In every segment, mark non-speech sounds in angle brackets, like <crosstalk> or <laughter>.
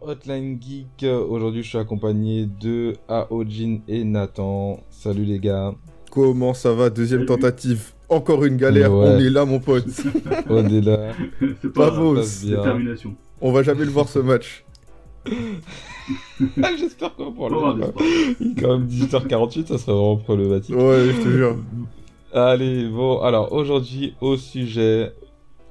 Hotline Geek. Aujourd'hui, je suis accompagné de Aojin et Nathan. Salut les gars. Comment ça va Deuxième tentative? Encore une galère. Ouais. On est là, mon pote. <laughs> On est là. <laughs> C'est pas bien. détermination. On va jamais le voir ce match. <laughs> Ah, J'espère qu'on avoir le est quand même 18h48, ça serait vraiment problématique. Ouais, je te jure. Allez, bon, alors aujourd'hui, au sujet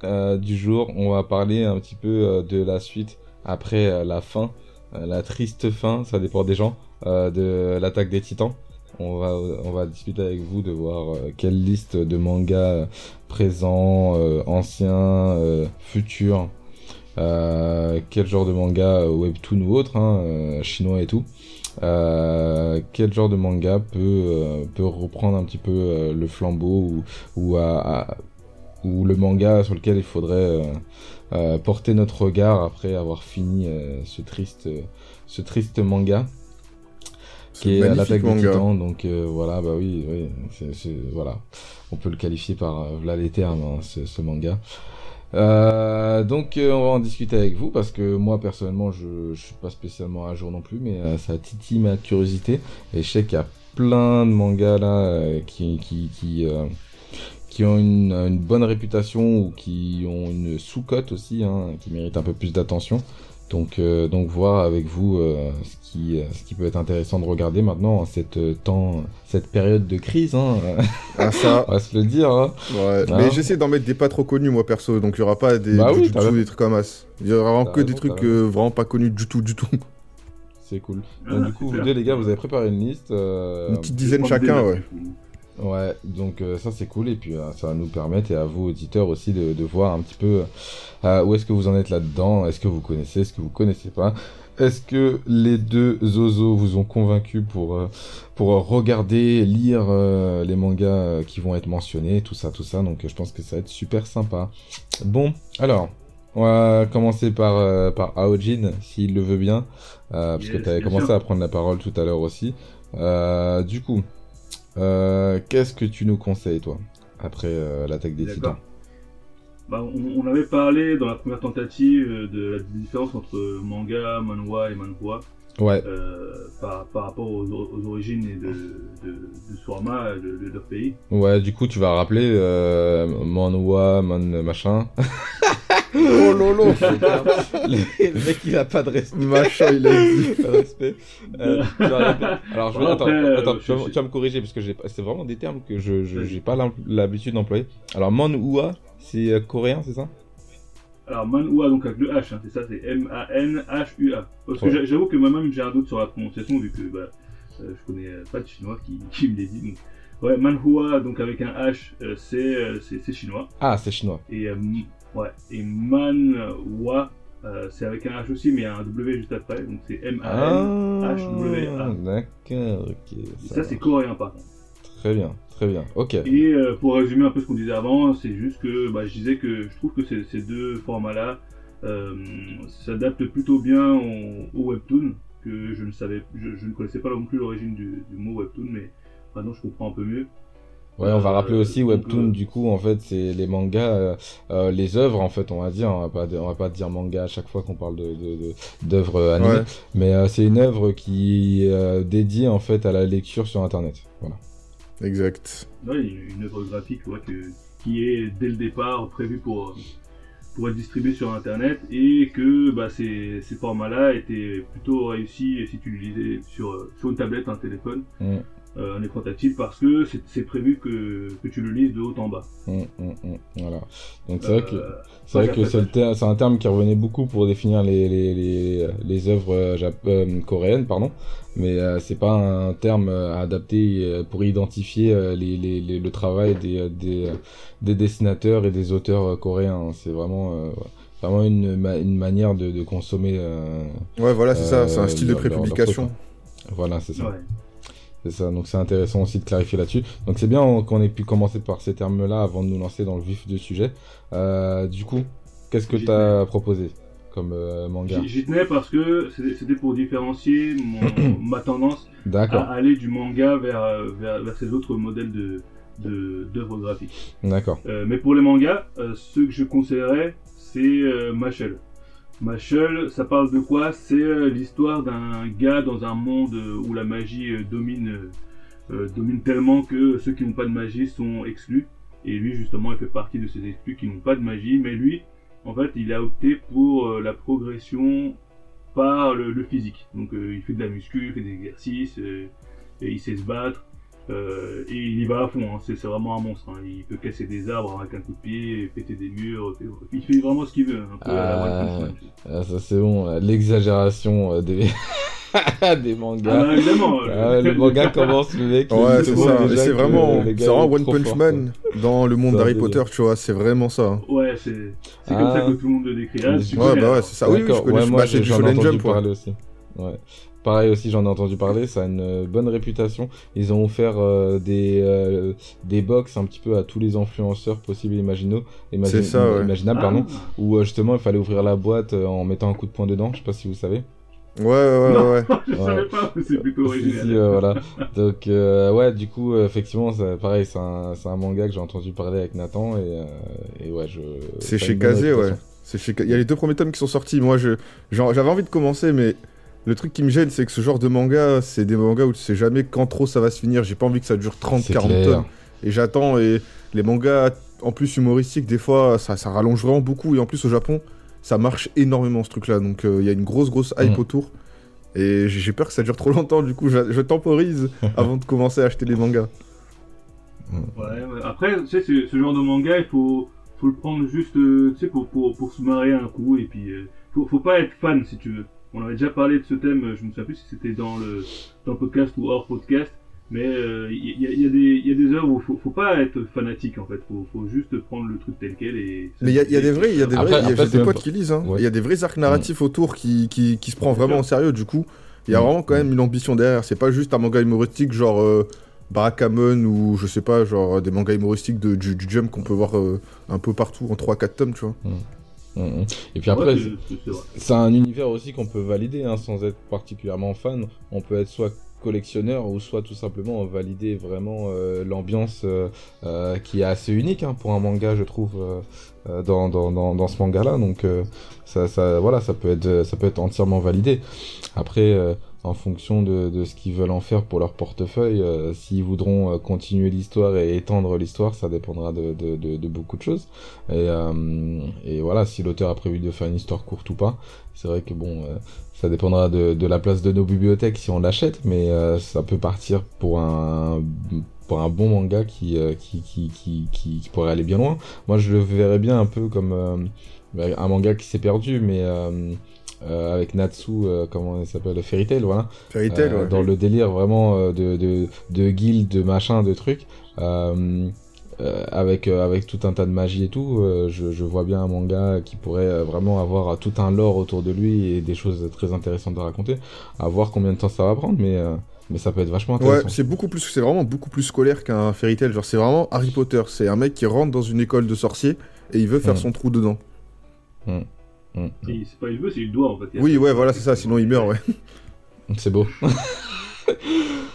euh, du jour, on va parler un petit peu euh, de la suite après euh, la fin, euh, la triste fin, ça dépend des gens, euh, de l'attaque des titans. On va, discuter avec vous de voir euh, quelle liste de mangas euh, présents, euh, anciens, futurs, quel genre de manga webtoon ou autre, hein, chinois et tout. Quel genre de manga peut, reprendre un petit peu le flambeau ou, le manga sur lequel il faudrait porter notre regard après avoir fini ce triste manga qui est magnifique l'attaque des titans donc euh, voilà bah oui oui c'est- c'est- voilà. On peut le qualifier par euh, là les termes hein, ce, ce manga. Euh, donc euh, on va en discuter avec vous parce que moi personnellement je, je suis pas spécialement à jour non plus mais euh, ça titille ma curiosité. Et je sais qu'il y a plein de mangas là euh, qui qui qui, euh, qui ont une, une bonne réputation ou qui ont une sous-cote aussi hein, qui méritent un peu plus d'attention donc euh, donc voir avec vous euh, ce qui euh, ce qui peut être intéressant de regarder maintenant en cette euh, temps cette période de crise hein, <laughs> Ah, ça. on va se le dire hein. Ouais. Ah. Mais j'essaie d'en mettre des pas trop connus, moi, perso. Donc, il y aura pas des Bah oui, t'as raison. des trucs comme as. Il y aura vraiment que des trucs euh, vraiment pas connus du tout, du tout. c'est cool Ah, du coup vous deux les gars vous avez préparé une liste euh, Une petite dizaine chacun, ouais. du. Ouais, donc euh, ça c'est cool et puis euh, ça va nous permettre et à vous auditeurs aussi de, de voir un petit peu euh, où est-ce que vous en êtes là-dedans, est-ce que vous connaissez, est-ce que vous connaissez pas, est-ce que les deux Zozo vous ont convaincu pour pour regarder, lire les mangas qui vont être mentionnés, tout ça, tout ça, donc je pense que ça va être super sympa. Bon, alors on va commencer par euh, par Aojin s'il le veut bien, euh, parce que tu avais commencé sûr. à prendre la parole tout à l'heure aussi. Euh, du coup. Euh, Qu'est-ce que tu nous conseilles, toi, après euh, l'attaque des titans? Bah, on, on avait parlé dans la première tentative euh, de la différence entre manga, manhwa et manhwa Ouais, euh, par, par rapport aux, aux origines et de, de, de Surama, de, de leur pays. ouais, du coup, tu vas rappeler euh, Manhwa, Man machin. <laughs> Oh lolo <laughs> le mec, il a pas de respect. Machin, il a dit. <laughs> Pas de respect. Euh, tu vas répéter. Alors, je vais, Bon, attends, après, euh, attends, je- tu, vas, je- tu vas me corriger parce que j'ai pas- c'est vraiment des termes que je j'ai pas l'habitude d'employer. Alors, Manhwa, c'est euh, coréen, c'est ça? Alors manhwa, donc avec le H, hein, c'est ça, c'est M-A-N-H-U-A. Parce que Ouais. j'avoue que moi-même j'ai un doute sur la prononciation vu que bah, euh, je connais euh, pas de chinois qui, <laughs> qui me les dit. Donc. Ouais, manhua, donc avec un H, euh, c'est euh, chinois. Ah, c'est chinois. Et, euh, ouais, et manhwa, euh, c'est avec un H aussi, mais il y a un W juste après, donc c'est M-A-N. Ah, d'accord, ok. ça, c'est coréen par contre. Très bien, très bien. Ok. Et euh, pour résumer un peu ce qu'on disait avant, c'est juste que bah, je disais que je trouve que ces, ces deux formats-là euh, s'adaptent plutôt bien au, au webtoon, que je ne savais, je, je ne connaissais pas non plus l'origine du, du mot webtoon, mais maintenant je comprends un peu mieux. Ouais, on va Euh, rappeler aussi webtoon. Du coup, en fait, c'est les mangas, euh, les œuvres, en fait, on va dire. On va pas, on va pas dire manga à chaque fois qu'on parle de de- de- d'œuvres euh, animées, Ouais. mais euh, c'est une œuvre qui est euh, dédiée en fait à la lecture sur Internet. Voilà. Exact. Ouais, une, œuvre graphique ouais, que, qui est dès le départ prévue pour, pour être distribuée sur Internet et que bah, ces, ces formats-là étaient plutôt réussis si tu lisais sur, sur une tablette, un téléphone, Mm. Euh, un écran tactile, parce que c'est prévu que, que tu le lises de haut en bas. Mm, mm, mm. Voilà. Donc c'est vrai que Euh, c'est vrai ouais, que c'est ter- un terme qui revenait beaucoup pour définir les les les, les œuvres euh, jap- euh, coréennes, pardon. Mais euh, c'est pas un terme euh, adapté euh, pour identifier euh, les, les, les- le travail des, des, des dessinateurs et des auteurs euh, coréens. C'est vraiment, euh, vraiment une, ma- une manière de, de consommer. euh, Ouais, voilà, c'est ça. C'est un style de leur- prépublication. truc, Voilà, c'est ça. ouais. C'est ça, donc c'est intéressant aussi de clarifier là-dessus. Donc c'est bien qu'on ait pu commencer par ces termes-là avant de nous lancer dans le vif du sujet. Euh, du coup, qu'est-ce que tu as proposé comme euh, manga J'y- tenais parce que c'était pour différencier mon- <coughs> ma tendance à aller du manga vers, vers, vers ces autres modèles de d'œuvres graphiques. d'accord. Euh, mais pour les mangas, ceux que je conseillerais, c'est euh, Mashal, ça parle de quoi? C'est euh, l'histoire d'un gars dans un monde euh, où la magie euh, domine, domine tellement que ceux qui n'ont pas de magie sont exclus. Et lui, justement, il fait partie de ces exclus qui n'ont pas de magie. Mais lui, en fait, il a opté pour la progression par le, physique. Donc, il fait de la muscu, il fait des exercices, et il sait se battre. Euh, et il y va à fond, hein. c'est vraiment un monstre. hein. Il peut casser des arbres avec un coup de pied, péter des murs, fait- il fait vraiment ce qu'il veut. Un peu vois. Ah, ça c'est bon, euh, l'exagération euh, des... <laughs> des mangas. Ah, bah, évidemment. Ah le <laughs> manga commence, le mec. Ouais, c'est ça. vraiment, c'est vraiment One Punch fort, Man dans le monde d'Harry. Potter, tu vois. C'est vraiment ça. Ouais, c'est c'est Ah. comme ça que tout le monde le décrit. Ah, Ouais, bah ouais, c'est ça. Oui, oui, je connais. ouais, moi, bah, c'est du Shonen Jump, ouais. Ouais. Pareil aussi, j'en ai entendu parler, ça a une euh, bonne réputation. Ils ont offert euh, des, euh, des box un petit peu à tous les influenceurs possibles et imaginaux, imagi- C'est ça, ouais. imaginables, Ah. pardon, où euh, justement il fallait ouvrir la boîte euh, en mettant un coup de poing dedans, je sais pas si vous savez. Ouais, ouais, ouais, ouais. <laughs> je Ouais. savais pas, mais c'est plutôt original. si, euh, voilà. Donc, euh, ouais, du coup, effectivement, ça- pareil, c'est un, c'est un manga que j'ai entendu parler avec Nathan et, euh, et ouais, je. C'est chez Kazé, ouais. C'est chez... Il y a les deux premiers tomes qui sont sortis. Moi, je... j'avais envie de commencer, mais le truc qui me gêne, c'est que ce genre de manga, c'est des mangas où tu sais jamais quand trop ça va se finir. J'ai pas envie que ça dure 30, C'est 40 clair. tomes. Et j'attends. Et les mangas, en plus humoristiques, des fois, ça, ça rallonge vraiment beaucoup. Et en plus, au Japon, ça marche énormément ce truc-là. Donc, euh, il y a une grosse, grosse hype Mhm. autour. Et j'ai peur que ça dure trop longtemps. Du coup, je, je temporise <laughs> avant de commencer à acheter les mangas. Ouais, ouais. Après, tu sais, ce, ce genre de manga, il faut, faut le prendre juste, euh, tu sais, pour, pour, pour se marrer un coup, et puis, euh, faut, faut pas être fan, si tu veux. On avait déjà parlé de ce thème, euh, je me souviens plus si c'était dans le, dans le podcast ou hors podcast, mais euh, il y, a, il y, a des- il y a des œuvres où faut, faut pas être fanatique, en fait, faut, faut juste prendre le truc tel quel et... Mais il y, a- il y a des vrais, il y a des il après, des potes qui lisent, hein. Ouais. Il y a des vrais arcs narratifs autour qui, qui, qui se prend vraiment au sérieux, du coup. Il y a Mm. vraiment quand même une ambition derrière. C'est pas juste un manga humoristique genre euh, Barakamon ou je sais pas, genre des mangas humoristiques de, du, du Jump qu'on peut voir euh, un peu partout en 3-4 tomes, tu vois. Et puis après, c'est- un univers aussi qu'on peut valider hein, sans être particulièrement fan. On peut être soit collectionneur ou soit tout simplement valider vraiment euh, l'ambiance euh, euh, qui est assez unique hein, pour un manga, je trouve, dans, dans, dans, dans ce manga-là. Donc ça, ça, voilà, ça peut être, ça peut être entièrement validé. Après, en fonction de, ce qu'ils veulent en faire pour leur portefeuille, euh, s'ils voudront euh, continuer l'histoire et étendre l'histoire, ça dépendra de, beaucoup de choses. Et, euh, et voilà, si l'auteur a prévu de faire une histoire courte ou pas, c'est vrai que bon, ça dépendra de, la place de nos bibliothèques si on l'achète, mais ça peut partir pour un bon manga qui, qui, qui, pourrait aller bien loin. Moi, je le verrais bien un peu comme un manga qui s'est perdu, mais euh, avec Natsu, euh, comment il s'appelle, Fairy Tail, voilà. Fairy Tail, Euh, ouais. dans le délire vraiment de, de, de guildes, de machin, de trucs, avec, avec tout un tas de magie et tout, je, je vois bien un manga qui pourrait vraiment avoir tout un lore autour de lui et des choses très intéressantes à raconter. À voir combien de temps ça va prendre, mais, mais ça peut être vachement Ouais, intéressant. c'est beaucoup plus, c'est vraiment beaucoup plus scolaire qu'un Fairy Tail. Genre, c'est vraiment Harry Potter. C'est un mec qui rentre dans une école de sorciers et il veut faire Mm. son trou dedans. Mm. C'est pas il veut, c'est il doit, en fait. Oui, ouais, voilà, c'est ça. Sinon, il meurt, ouais. <laughs> C'est beau.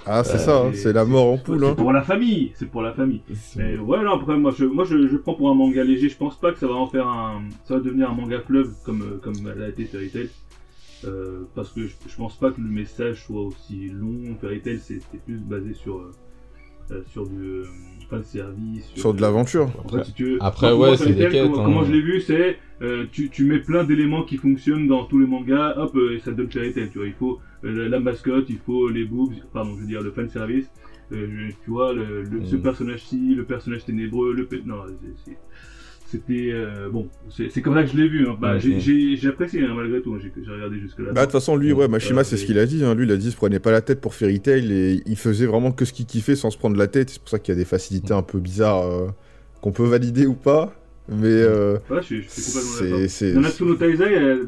Ah, c'est ça, hein, c'est la mort en poule. C'est Hein. pour la famille, c'est pour la famille. Mais ouais, non, après, moi, je, moi je, je prends pour un manga léger. Je pense pas que ça va en faire un. Ça va devenir un manga fleuve comme, euh, comme elle a été Fairy Tail. Euh, parce que je, je pense pas que le message soit aussi long. Fairy Tail, c'est c'est plus basé sur. euh, sur du. Euh, fan service. Sur de l'aventure. En fait, si tu veux. Après, ouais, c'est des quêtes, Comment, hein. comment je l'ai vu, c'est. euh, tu, tu mets plein d'éléments qui fonctionnent dans tous les mangas, hop, euh, et ça donne Fairy Tail, tu vois. Il faut euh, la, mascotte, il faut les boobs, pardon, je veux dire le fan service. Euh, tu vois, le, le- ce Mm. personnage-ci, le personnage ténébreux, le. Non, c'est- c'est- c'était. euh, bon, c'est comme ça que je l'ai vu. Hein. Bah, Mm, j'ai- apprécié, hein, malgré tout. hein. J'ai regardé jusque-là. Bah, de toute façon, lui, ouais, Mashima, Euh, c'est ce qu'il a dit. Hein. Lui, il a dit, il se prenait pas la tête pour Fairy Tail et il faisait vraiment que ce qu'il kiffait sans se prendre la tête. C'est pour ça qu'il y a des facilités un peu bizarres euh, qu'on peut valider ou pas. Mais euh, Ouais, je, je suis complètement Nanatsu no Taizai, euh,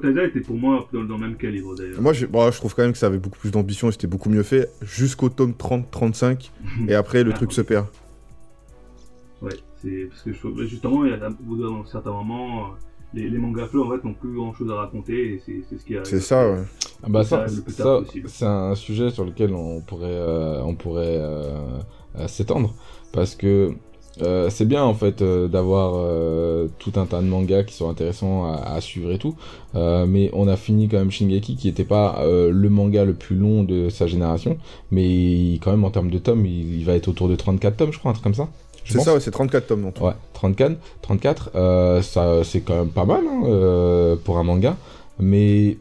Taizai était pour moi dans, dans le même calibre d'ailleurs. Moi, j'ai- bon, je trouve quand même que ça avait beaucoup plus d'ambition et c'était beaucoup mieux fait jusqu'au tome 30-35 <laughs> et après le Ah, truc se perd. C'est parce que je trouve- justement, il y a au bout d'un certain moment, euh, les, les mangas fleurs en fait n'ont plus grand chose à raconter et c'est c'est ce qui arrive. C'est ça, ouais. Ah bah Ça c'est un sujet sur lequel on pourrait, euh, on pourrait euh, euh, s'étendre parce que euh, c'est bien en fait euh, d'avoir euh, tout un tas de mangas qui sont intéressants à, à suivre et tout, euh, mais on a fini quand même Shingeki qui était pas euh, le manga le plus long de sa génération, mais il- quand même en termes de tomes, il, il va être autour de 34 tomes, je crois, un truc comme ça. C'est ça, ouais, c'est 34 tomes non Ouais, 34, 34 euh, ça c'est quand même pas mal hein, euh, pour un manga, mais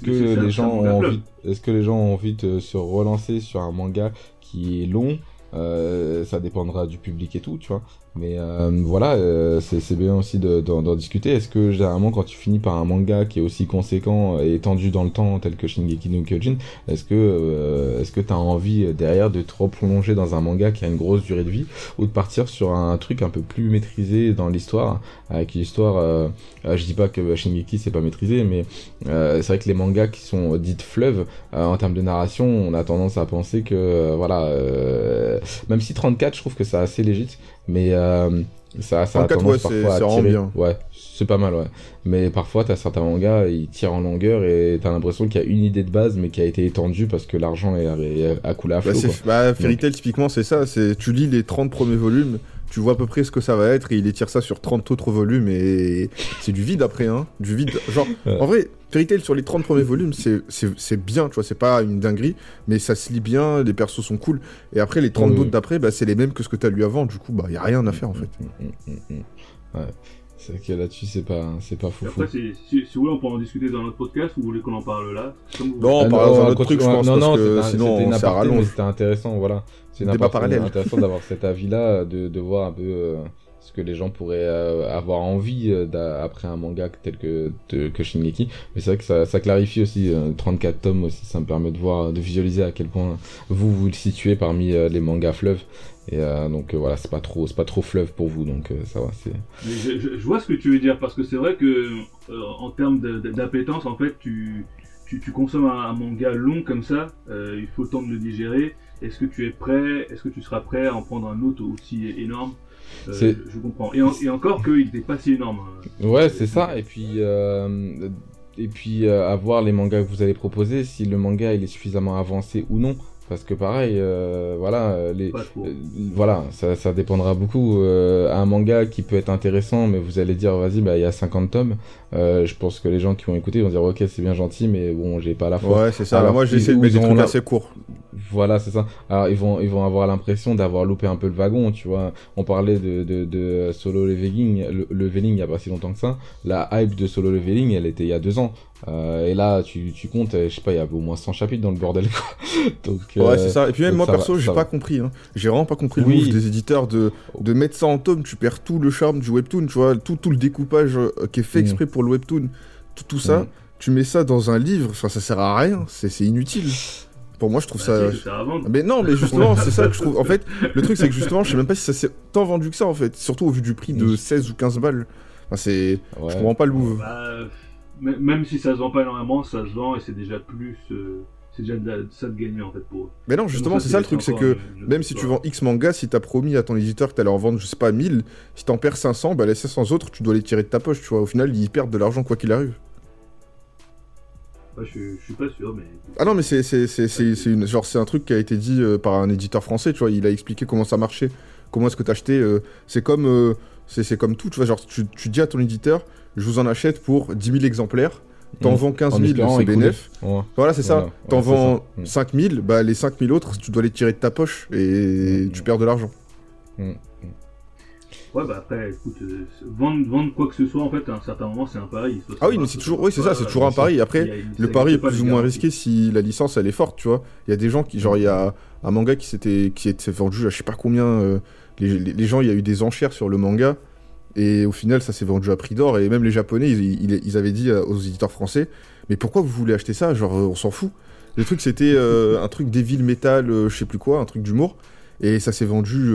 que, que les gens ont envie, est-ce que les gens ont envie de se relancer sur un manga qui est long Euh, Ça dépendra du public et tout, tu vois. Mais euh, voilà, euh, c'est bien aussi de- d'en discuter. Est-ce que généralement, quand tu finis par un manga qui est aussi conséquent et étendu dans le temps, tel que Shingeki no Kyojin, est-ce que euh, est-ce que t'as envie euh, derrière de te replonger dans un manga qui a une grosse durée de vie ou de partir sur un truc un peu plus maîtrisé dans l'histoire, avec une histoire. euh, euh, je dis pas que Shingeki c'est pas maîtrisé, mais c'est vrai que les mangas qui sont dites fleuves en termes de narration, on a tendance à penser que voilà, même si 34, je trouve que c'est assez légit, mais euh, ça, ça a 34, tendance ouais, parfois à tirer. bien. Ouais, c'est pas mal, ouais. Mais parfois, t'as certains mangas, ils tirent en longueur et t'as l'impression qu'il y a une idée de base, mais qui a été étendue parce que l'argent est, a coulé à Bah, flot. quoi. bah, Fairy Tail, typiquement, c'est ça. C'est tu lis les 30 premiers volumes, tu vois à peu près ce que ça va être et il étire ça sur 30 autres volumes et c'est du vide après, hein. Du vide. Genre, <laughs> Ouais. en vrai, Fairy Tail sur les 30 premiers volumes, c'est- bien, tu vois. C'est pas une dinguerie, mais ça se lit bien, les persos sont cool. Et après, les 30 Oui, d'autres oui. d'après, bah, c'est les mêmes que ce que t'as lu avant. Du coup, bah, y a rien à faire en fait. Mm, mm, mm. Ouais. C'est que là-dessus, c'est pas, c'est pas fou. après, si, si vous voulez, on peut en discuter dans notre podcast ou vous voulez qu'on en parle là? Comme vous Non, on Ah, parle dans un autre truc, je pense, Non, parce non, que c'était un- sinon, c'était une aparté, mais c'était intéressant, voilà. C'est Débat parallèle. mais intéressant d'avoir cet avis-là, de, de voir un peu euh, que les gens pourraient euh, avoir envie euh, après un manga tel que, de-. Mais c'est vrai que ça, clarifie aussi, euh, 34 tomes aussi, ça me permet de voir, de visualiser à quel point vous vous situez parmi euh, les mangas fleuves. Et euh, donc euh, voilà, c'est pas trop, c'est pas trop fleuve pour vous, donc euh, ça va, c'est. Je, vois ce que tu veux dire parce que c'est vrai que euh, en termes d'appétence, en fait, tu, tu, consommes un, un manga long comme ça, euh, il faut le temps de le digérer. Est-ce que tu es prêt? Est-ce que tu seras prêt à en prendre un autre aussi énorme? Euh, C'est- Je comprends. Et, en- et encore qu'il n'était pas si énorme. hein. Ouais, c'est ça. Et puis, euh, et puis euh, à voir les mangas que vous allez proposer, si le manga il est suffisamment avancé ou non. Parce que pareil, euh, voilà, les, voilà, ça, ça dépendra beaucoup. Euh, un manga qui peut être intéressant, mais vous allez dire, vas-y, bah il y a 50 tomes. Euh, je pense que les gens qui vont écouter vont dire, ok, c'est bien gentil, mais bon, j'ai pas la foi. Ouais, c'est ça. Alors, moi, j'essaie de mettre des trucs la- assez courts. Voilà, c'est ça. Alors ils vont ils vont avoir l'impression d'avoir loupé un peu le wagon, tu vois. On parlait de de, de solo leveling, le, leveling il y a pas si longtemps que ça. La hype de solo leveling, elle était il y a deux ans. Euh, et là, tu tu comptes, euh, je sais pas, il y a au moins 100 chapitres dans le bordel quoi. <laughs> Donc Ouais, euh, c'est ça. Et puis même moi, ça perso, j'ai ça pas compris. Hein. J'ai vraiment pas compris Oui. le move des éditeurs de, de mettre ça en tome. Tu perds tout le charme du webtoon, tu vois. Tout, tout le découpage euh, qui est fait Mm. exprès pour le webtoon. Tout, tout ça. Mm. Tu mets ça dans un livre. Enfin, ça sert à rien. C'est inutile. Pour moi, je trouve ça. Bah, ça. Mais non, mais justement, <laughs> c'est ça que je trouve. En fait, le truc, c'est que justement, je sais même pas si ça s'est tant vendu que ça, en fait. Surtout au vu du prix de Oui. 16 ou 15 balles. Enfin, c'est. Ouais. Je comprends pas le move. Bah, même si ça se vend pas énormément, ça se vend et c'est déjà plus. euh, c'est déjà de la- ça de gagner en fait pour eux. Mais non, justement, c'est ça le truc, c'est que même si tu vends X manga, si t'as promis à ton éditeur que t'allais en vendre, je sais pas, 1000, si t'en perds 500, bah les 500 autres, tu dois les tirer de ta poche, tu vois. Au final, ils perdent de l'argent quoi qu'il arrive. Ouais, je, je suis pas sûr, mais. Ah non, mais c'est une- genre, c'est un truc qui a été dit euh, par un éditeur français, tu vois. Il a expliqué comment ça marchait, comment est-ce que t'achetais. euh, c'est comme, euh, c'est comme tout, tu vois. Genre, tu, tu dis à ton éditeur, je vous en achète pour 10 000 exemplaires, t'en Mm. vends 15 En 000, espérant c'est bénéf. Ouais. Voilà, c'est ça. Voilà, T'en ouais, vends ça. Mm. 5 000, bah les 5 000 autres, tu dois les tirer de ta poche et Mm. tu perds de l'argent. Ouais, bah après, écoute, euh, vendre, vendre quoi que ce soit, en fait, à un certain moment, c'est un pari. Ah oui, mais c'est ça toujours, oui, c'est ça, c'est toujours un pari. Après, le pari est plus ou moins risqué si la licence elle est forte, tu vois. Il y a des gens qui, genre, il y a un manga qui s'était qui était vendu à je sais pas combien. euh, les, les- les gens, il y a eu des enchères sur le manga et au final, ça s'est vendu à prix d'or. Et même les Japonais, ils, ils- ils avaient dit euh, aux éditeurs français, mais pourquoi vous voulez acheter ça? Genre, on s'en fout. Le truc, c'était euh, un truc Devil Metal, je sais plus quoi, un truc d'humour, et ça s'est vendu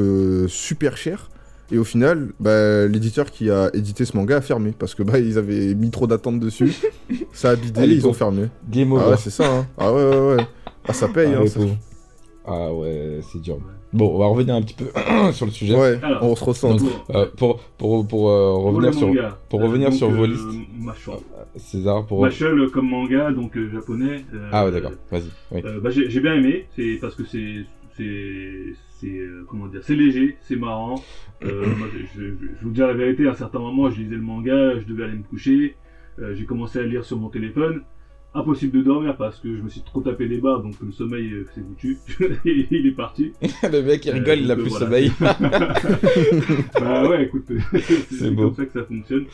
super cher. Et au final, bah, l'éditeur qui a édité ce manga a fermé parce que bah ils avaient mis trop d'attentes dessus. ça a bidé, Ah, ils ont fermé. Game Ah over. ouais, c'est ça. Hein. Ah ouais, ouais, ouais. Ah ça paye. Ah, hein, ça-. Ah ouais, c'est dur. Bon, on va revenir un petit peu <clears throat> sur le sujet. Ouais, Alors, on se. Pour- Euh, pour pour, pour euh, pour revenir sur manga, pour euh, revenir donc, sur vos euh, listes. César pour euh, comme manga, donc euh, japonais. euh, Ah ouais, d'accord. Vas-y. Oui. Euh, bah, j'ai j'ai bien aimé, c'est parce que c'est c'est c'est euh, comment dire, c'est léger, c'est marrant. Euh, <clears throat> moi, je, je, je vous dire la vérité, à un certain moment, je lisais le manga, je devais aller me coucher, euh, j'ai commencé à lire sur mon téléphone. Impossible de dormir parce que je me suis trop tapé des barres, donc le sommeil s'est foutu. <laughs> il est parti. <laughs> le mec il rigole, il a plus voilà. sommeil. <laughs> bah ouais, écoute, c'est c'est comme ça que ça fonctionne.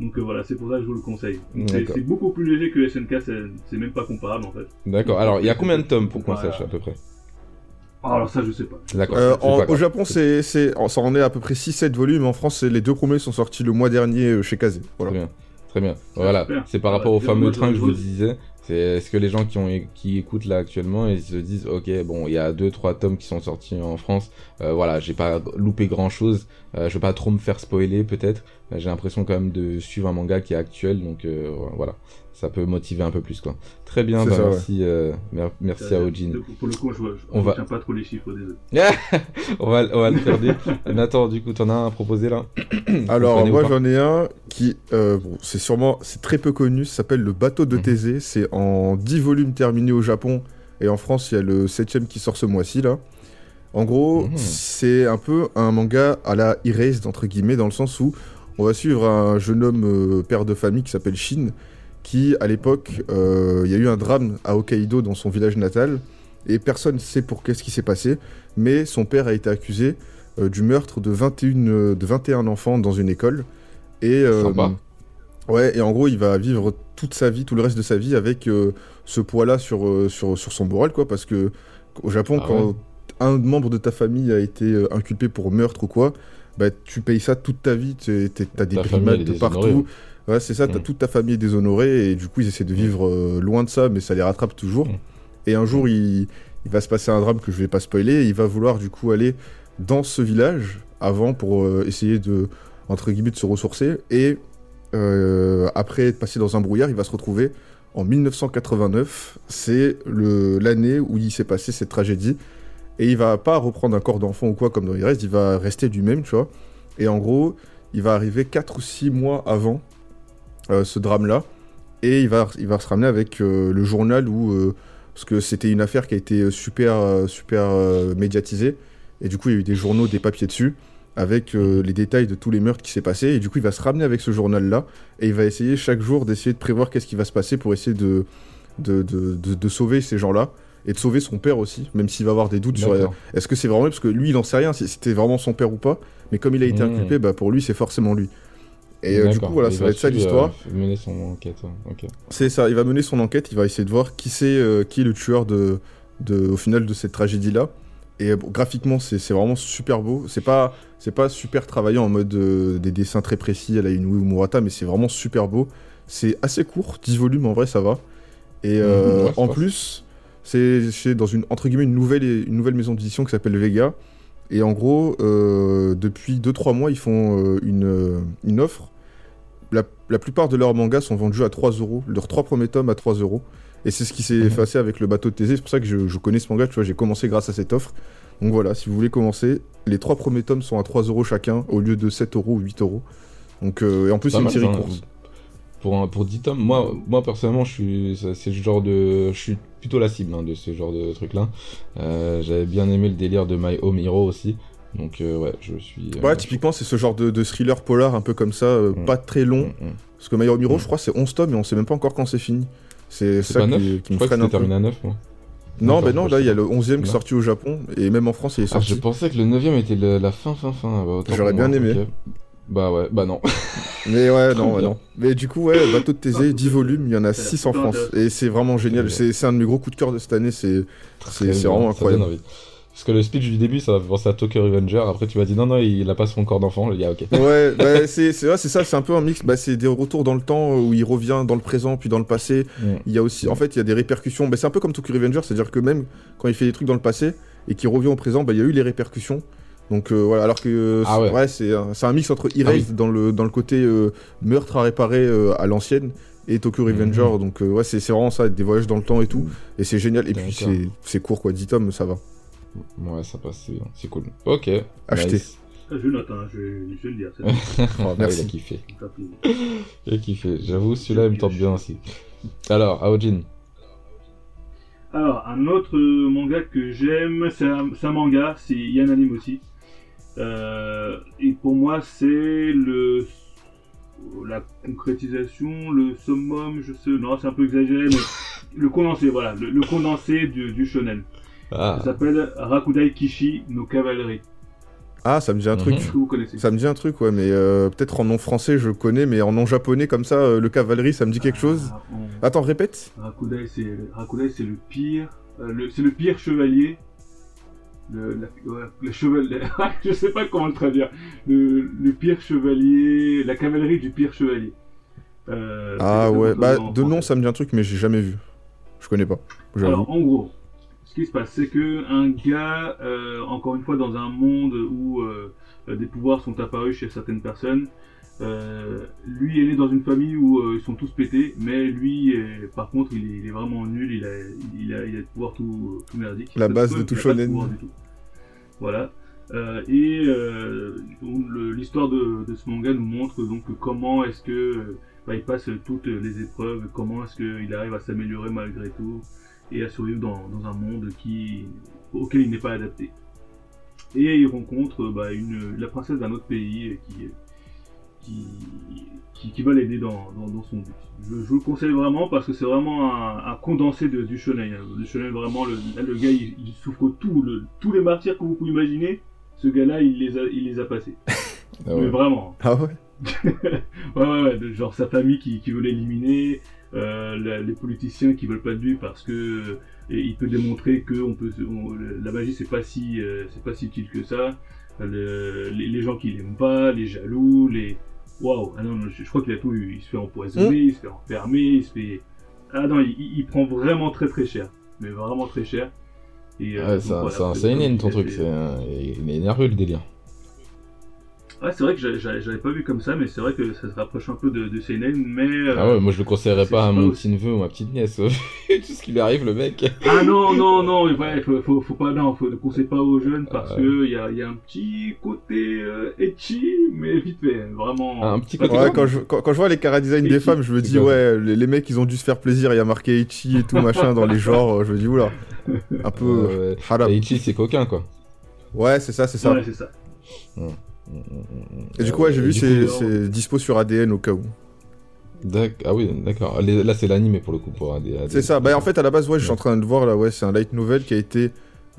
Donc euh, voilà, c'est pour ça que je vous le conseille. C'est c'est beaucoup plus léger que SNK, c'est c'est même pas comparable en fait. D'accord. Alors, il y a combien de tomes pour qu'on Voilà. sache à peu près? Ah, alors ça, je sais pas. D'accord. Euh, c'est en- pas au. Japon, c'est, c'est, ça en est à peu près 6-7 volumes. En France, les deux premiers sont sortis le mois dernier euh, chez Kazé. Voilà. Très bien. Très bien. Voilà. super. C'est par rapport au fameux train que je vous disais. C'est est-ce que les gens qui ont qui écoutent là actuellement ils se disent ok bon il y a deux trois tomes qui sont sortis en France euh, voilà j'ai pas loupé grand chose euh, je vais pas trop me faire spoiler peut-être j'ai l'impression quand même de suivre un manga qui est actuel donc euh, voilà ça peut motiver un peu plus quoi très bien bah, ça, ouais. merci euh, mer- merci à Euh, Ojin Pour le coup, je, je, On va- pas trop les chiffres, désolé. <laughs> on va on va le faire des Nathan du coup t'en as un à proposer là? <coughs> Alors, moi, j'en ai un qui, euh, bon, c'est sûrement, c'est très peu connu. Ça s'appelle Le Bateau de Mhm. Thésée. C'est en 10 volumes terminés au Japon. Et en France, il y a le 7ème qui sort ce mois-ci, là. En gros, Mhm. c'est un peu un manga à la Erased, entre guillemets, dans le sens où on va suivre un jeune homme euh, père de famille qui s'appelle Shin, qui, à l'époque, euh, il y a eu un drame à Hokkaido, dans son village natal, et personne ne sait pour qu'est-ce qui s'est passé, mais son père a été accusé euh, du meurtre de 21, euh, de 21 enfants dans une école. Et, euh, Sympa. Ouais, et en gros, il va vivre toute sa vie, tout le reste de sa vie avec ce poids-là sur, sur, sur son moral, quoi, parce que au Japon, Ah quand ouais. un membre de ta famille a été inculpé pour meurtre ou quoi, bah, tu payes ça toute ta vie, t'es- t'as des primates de partout. Ouais, c'est ça, t'as Mm. toute ta famille déshonorée, et du coup, ils essaient de vivre euh, loin de ça, mais ça les rattrape toujours. Mm. Et un jour, il, il va se passer un drame que je vais pas spoiler, et il va vouloir du coup aller dans ce village avant pour euh, essayer de, entre guillemets, de se ressourcer, et euh, après être passé dans un brouillard, il va se retrouver en 1989. C'est l'année où il s'est passé cette tragédie. Et il va pas reprendre un corps d'enfant ou quoi comme dans les restes, il va rester lui-même, tu vois. Et en gros, il va arriver 4 ou 6 mois avant euh, ce drame-là. Et il va, il va se ramener avec euh, le journal où. euh, parce que c'était une affaire qui a été super, super médiatisée. Et du coup, il y a eu des journaux, des papiers dessus, avec les détails de tous les meurtres qui s'est passé. Et du coup, il va se ramener avec ce journal-là. Et il va essayer chaque jour d'essayer de prévoir qu'est-ce qui va se passer pour essayer de, de- de sauver ces gens-là. Et de sauver son père aussi, même s'il va avoir des doutes sur D'accord. est-ce que c'est vraiment lui Parce que lui, il en sait rien si c'était vraiment son père ou pas. Mais comme il a été Mmh. inculpé, bah, pour lui, c'est forcément lui. Et euh, du coup, voilà, Il ça va être ça l'histoire. euh, mener son enquête ouais. ok C'est ça, il va mener son enquête, il va essayer de voir qui c'est euh, qui est le tueur de, de, au final de cette tragédie-là. Et euh, bon, graphiquement, c'est vraiment super beau. C'est pas, c'est pas super travaillé en mode euh, des dessins très précis à la Inoue ou Murata, mais c'est vraiment super beau. C'est assez court, 10 volumes en vrai, ça va. Et euh, Mhm, ouais, en plus, c'est dans une, entre guillemets, une nouvelle, une nouvelle maison d'édition qui s'appelle Vega. Et en gros, euh, depuis 2-3 mois, ils font euh, une, euh, une offre. La, la plupart de leurs mangas sont vendus à 3 euros. Leurs trois premiers tomes à 3 euros. Et c'est ce qui s'est Mhm. effacé avec le bateau de Thésée. C'est pour ça que je, je connais ce manga. Tu vois, j'ai commencé grâce à cette offre. Donc voilà, si vous voulez commencer, les trois premiers tomes sont à 3 euros chacun au lieu de 7 euros ou 8 euros. Donc, euh, et en plus, c'est une série courte. Pour, un- pour 10 tomes, moi, moi personnellement, je suis, c'est le genre de, je suis plutôt la cible hein, de ce genre de truc-là. Euh, J'avais bien aimé le délire de My Home Hero aussi, donc euh, ouais, je suis. euh, Ouais, typiquement, c'est ce genre de, de thriller polar un peu comme ça, Mm. pas très long. mm, mm. Parce que My Hero Hero, je crois, c'est 11 tomes et on sait même pas encore quand c'est fini. C'est ça pas qui, 9 qui Je me crois que freine un peu. à 9, moi. Non, bah non, là, il y a le 11 e qui est sorti au Japon et même en France, il est Ah, je sorti. pensais que le 9ème était le- la fin, fin, fin. Bah, J'aurais bien moi, aimé. Bah ouais, bah non. Mais ouais, <laughs> non, ouais, non. Mais du coup, ouais, Bateau de Thésée, 10 volumes, il y en a Ça a l'air 6 en France. Et c'est vraiment génial. C'est un de mes gros coups de cœur de cette année. C'est vraiment incroyable. Parce que le speech du début, ça va penser à Tokyo Revenger. Après, tu m'as dit non, non, il a pas son corps d'enfant. Je dis ah, ok. Ouais, bah, c'est c'est ouais, c'est ça, c'est un peu un mix. Bah, c'est des retours dans le temps où il revient dans le présent puis dans le passé. Mm. Il y a aussi, en fait, il y a des répercussions. Bah, c'est un peu comme Tokyo Revenger, c'est-à-dire que même quand il fait des trucs dans le passé et qu'il revient au présent, bah, il y a eu les répercussions. Donc euh, voilà, alors que Ah c'est- ouais. c'est un, c'est un mix entre Erased dans, le, dans le côté euh, meurtre à réparer euh, à l'ancienne et Tokyo Revenger. Donc euh, ouais, c'est c'est vraiment ça, des voyages dans le temps et tout. Et c'est génial. Et puis c'est- c'est court quoi, 10 tomes, ça va. Ouais, ça passe, c'est bien. C'est cool. Ok. Acheter. nice. Ah, Je note, hein, je, je vais le dire. c'est <laughs> Oh, Ah, merci. il a kiffé. Il a kiffé. J'avoue, celui-là, il me tente bien aussi. Alors, Aojin. Alors, un autre euh, manga que j'aime, c'est un, manga, c'est- il y a un anime aussi. Euh, et pour moi, c'est le la concrétisation, le summum, je sais, non, c'est un peu exagéré, mais le condensé, voilà, le, le condensé du, du shonen. Ça Ah, s'appelle Rakudai Kishi no Cavalry. Ah, ça me dit un Mhm. truc. Est-ce que vous connaissez Ça me dit un truc, ouais, mais euh, peut-être en nom français je connais, mais en nom japonais comme ça, euh, le cavalerie, ça me dit quelque chose. Ah, on- Attends, répète. Rakudai, c'est Rakudai, c'est le pire, euh, le- c'est le pire chevalier. Le, la- le chevalier, <laughs> je sais pas comment le traduire. Le, le pire chevalier, la cavalerie du pire chevalier. Euh, Ah ouais, bah de nom ça me dit un truc, mais j'ai jamais vu. Je connais pas. Alors, en gros, ce qui se passe, c'est que un gars, euh, encore une fois, dans un monde où euh, des pouvoirs sont apparus chez certaines personnes, euh, lui est né dans une famille où euh, ils sont tous pétés, mais lui, euh, par contre, il est, il est vraiment nul, il a, il a, il a des pouvoirs tout, tout merdiques. La base de tout il shonen. Voilà. Et l'histoire de, de ce manga nous montre donc comment est-ce que bah, il passe toutes les épreuves, comment est-ce qu'il arrive à s'améliorer malgré tout et à survivre dans, dans un monde qui, auquel il n'est pas adapté. Et il rencontre bah, une, la princesse d'un autre pays qui, qui, qui, qui va l'aider dans, dans, dans son but. Je, je vous le conseille vraiment parce que c'est vraiment un, un condensé de, du shonen. hein. Le shonen, vraiment, le, le gars, il, il souffre tout, le, tous les martyrs que vous pouvez imaginer. Ce gars-là, il les a, il les a passés. <laughs> ah Mais vraiment. Ah ouais <laughs> Ouais, ouais, ouais, genre sa famille qui, qui veut l'éliminer, euh, la- les politiciens qui veulent pas de lui parce que euh, il peut démontrer que on peut, on- la magie c'est pas si, euh, c'est pas si utile que ça. Le- les, les gens qui l'aiment pas, les jaloux, les waouh, ah non, je, je crois qu'il a tout eu. Il se fait empoisonner, il se fait enfermer, il se fait ah non, il, prend vraiment très très cher, mais vraiment très cher. Et, euh, Ouais, donc c'est un- voilà, ton truc, c'est- il est nerveux le délire. Ouais, c'est vrai que j'a- j'a- j'avais pas vu comme ça, mais c'est vrai que ça se rapproche un peu de, de seinen, mais euh, Ah ouais, moi je le conseillerais pas à mon aussi. petit neveu ou ma petite nièce. <laughs> Tout ce qui lui arrive, le mec. Ah non, <laughs> non, non, ouais, faut, faut, faut pas, non, faut ne conseille pas aux jeunes parce Ouais. que il y a, y a un petit côté euh, etchi, mais vite fait, vraiment. Ah, un petit côté Ouais, quand je, quand, quand je vois les cara design des femmes, je me dis, ouais, les, les mecs, ils ont dû se faire plaisir. Il y a marqué Ichi et tout, machin, dans les <laughs> genres. Je me dis, oula, un peu Euh, haram. Et Ichi, c'est coquin quoi. Ouais, c'est ça, c'est ça. Ouais, c'est ça. Et du coup, ouais, j'ai vu, c'est dispo sur ADN au cas où. Ah oui, d'accord. Là, c'est l'animé pour le coup. pour AD- C'est ça. Bah, en fait, à la base, ouais, je suis en train de voir là, ouais, c'est un light novel qui a été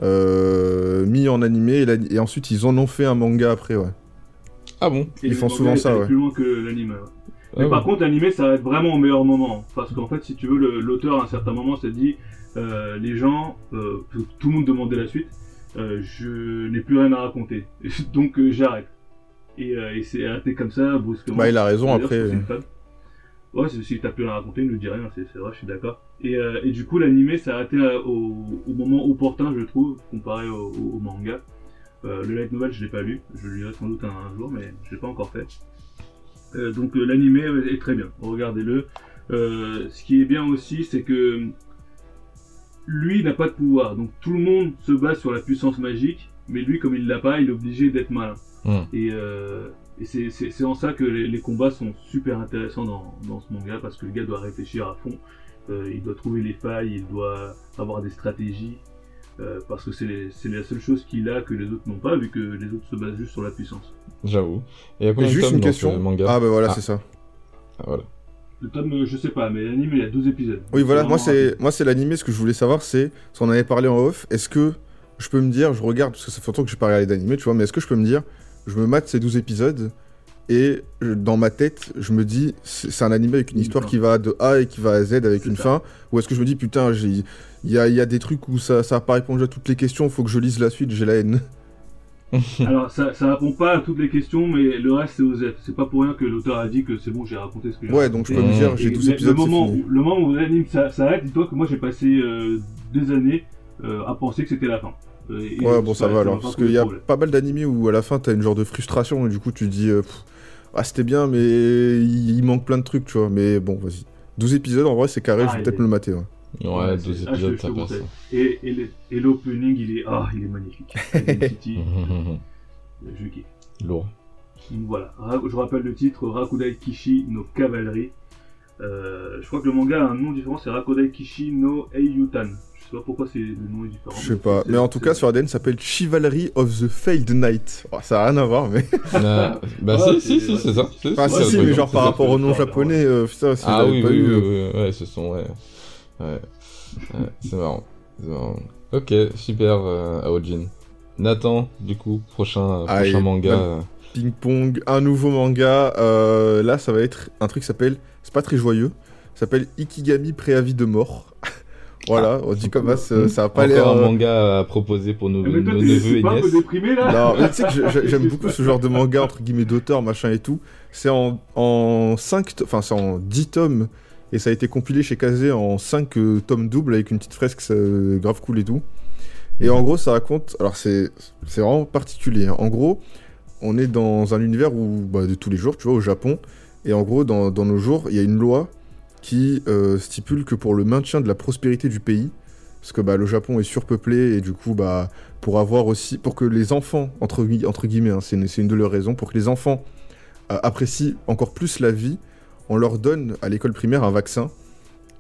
euh, mis en animé et, ensuite ils en ont fait un manga après, ouais. Ah bon? Et Ils font souvent ça, ouais. plus loin que l'anime. ouais. Ah Mais ouais. par contre, l'animé s'arrête vraiment au meilleur moment. Parce qu'en fait, si tu veux, l'auteur à un certain moment s'est dit euh, les gens, euh, tout tout le monde demandait la suite, euh, je n'ai plus rien à raconter. <laughs> Donc euh, j'arrête. Et, euh, et c'est arrêté comme ça, brusquement. Bah, il a raison après. c'est une femme. Ouais, si t'as plus rien à raconter, ne dis rien, c'est vrai, je suis d'accord. Et, euh, et du coup, l'animé s'est arrêté euh, au, au moment opportun, je trouve, comparé au, au- au manga. Euh, le light novel, je l'ai pas lu, je le lirai sans doute un, un jour, mais je l'ai pas encore fait. Euh, donc euh, l'animé est très bien, regardez-le. Euh, ce qui est bien aussi, c'est que lui n'a pas de pouvoir, donc tout le monde se base sur la puissance magique, mais lui, comme il l'a pas, il est obligé d'être malin. Hmm. Et, euh, et c'est- c'est c'est en ça que les, les combats sont super intéressants dans, dans ce manga, parce que le gars doit réfléchir à fond, Euh, il doit trouver les failles, il doit avoir des stratégies, euh, parce que c'est les- c'est la seule chose qu'il a que les autres n'ont pas, vu que les autres se basent juste sur la puissance. J'avoue. Et il y a Et combien de juste une question. manga Ah, bah voilà, Ah. c'est ça. Ah, voilà. Le tome, je sais pas, mais l'anime, il y a 12 épisodes. Oui, voilà, moi c'est moi c'est l'animé. Ce que je voulais savoir, c'est, si on en avait parlé en off, est-ce que je peux me dire, je regarde parce que ça fait longtemps que j'ai pas regardé d'animé, tu vois, mais est-ce que je peux me dire, je me mate ces 12 épisodes et je- dans ma tête, je me dis, c'est un animé avec une histoire qui va de A et qui va à Z avec une ça. fin, ou est-ce que je me dis, putain, j'ai- il y a, il y a des trucs où ça ça a pas répondu à toutes les questions, faut que je lise la suite, j'ai la haine. <laughs> Alors, ça, ça répond pas à toutes les questions, mais le reste, c'est OZ. C'est pas pour rien que l'auteur a dit que c'est bon, j'ai raconté ce que j'ai Ouais, donc je peux raconté. me dire, j'ai Et 12 le- épisodes, le moment, fini. où, le moment où l'anime s'a- s'arrête, dis-toi que moi j'ai passé euh, des années euh, à penser que c'était la fin. Ouais, bon, ça pas- va alors. Parce qu'il y a problème. pas mal d'animés où à la fin t'as une genre de frustration et du coup tu te dis euh, pff, Ah, c'était bien, mais il, il manque plein de trucs, tu vois. Mais bon, vas-y. 12 épisodes en vrai, c'est carré, Ah, je vais il peut-être le mater. ouais. Ouais, c'est- 12 ah, je- épisodes, pas ça. conseille. Et, et, l'opening, il est, ah, il est magnifique. <laughs> City, je kiffe. Lourd. Donc voilà, je rappelle le titre Rakudai Kishi no Cavalry. Euh, je crois que le manga a un nom différent, c'est Rakudai Kishi no Eiyutan. Je sais pas pourquoi c'est le nom est différent. Je sais pas. Mais en tout cas, sur ADN, ça s'appelle Chivalry of the Failed Knight. Oh, ça a rien à voir, mais. Euh, <laughs> bah, Ouais, si, si, c'est- si, c'est ça. Enfin, si, si, mais genre par rapport au nom japonais, euh, putain, si Ah oui, pas oui, eu. euh, ouais, ce sont, ouais. Ouais, c'est marrant. c'est marrant. Ok, super, euh, Aojin. Nathan, du coup, prochain, prochain manga. bah, euh, Ping-pong, un nouveau manga. euh, là, ça va être un truc qui s'appelle. C'est pas très joyeux. Ça s'appelle Ikigami Préavis de mort. <laughs> voilà, on dit comme ça, ça, a pas l'air. Encore un euh, manga à proposer pour nos, Ah, Mais toi, nos neveux et pas un peu nièces. déprimé là Non, mais tu sais que <laughs> j'aime beaucoup ce genre de manga, entre guillemets, d'auteur, machin et tout. C'est en, en 5, enfin, c'est en 10 tomes, et ça a été compilé chez Kazé en 5 euh, tomes doubles avec une petite fresque euh, grave cool et tout. Et en gros, ça raconte. Alors, c'est c'est vraiment particulier. hein. En gros, on est dans un univers où, bah, de tous les jours, tu vois, au Japon, et en gros, dans, dans nos jours, il y a une loi qui euh, stipule que pour le maintien de la prospérité du pays, parce que bah, le Japon est surpeuplé, et du coup, bah pour avoir aussi pour que les enfants entre, gui- entre guillemets hein, c'est une, une de leurs raisons pour que les enfants euh, apprécient encore plus la vie on leur donne à l'école primaire un vaccin.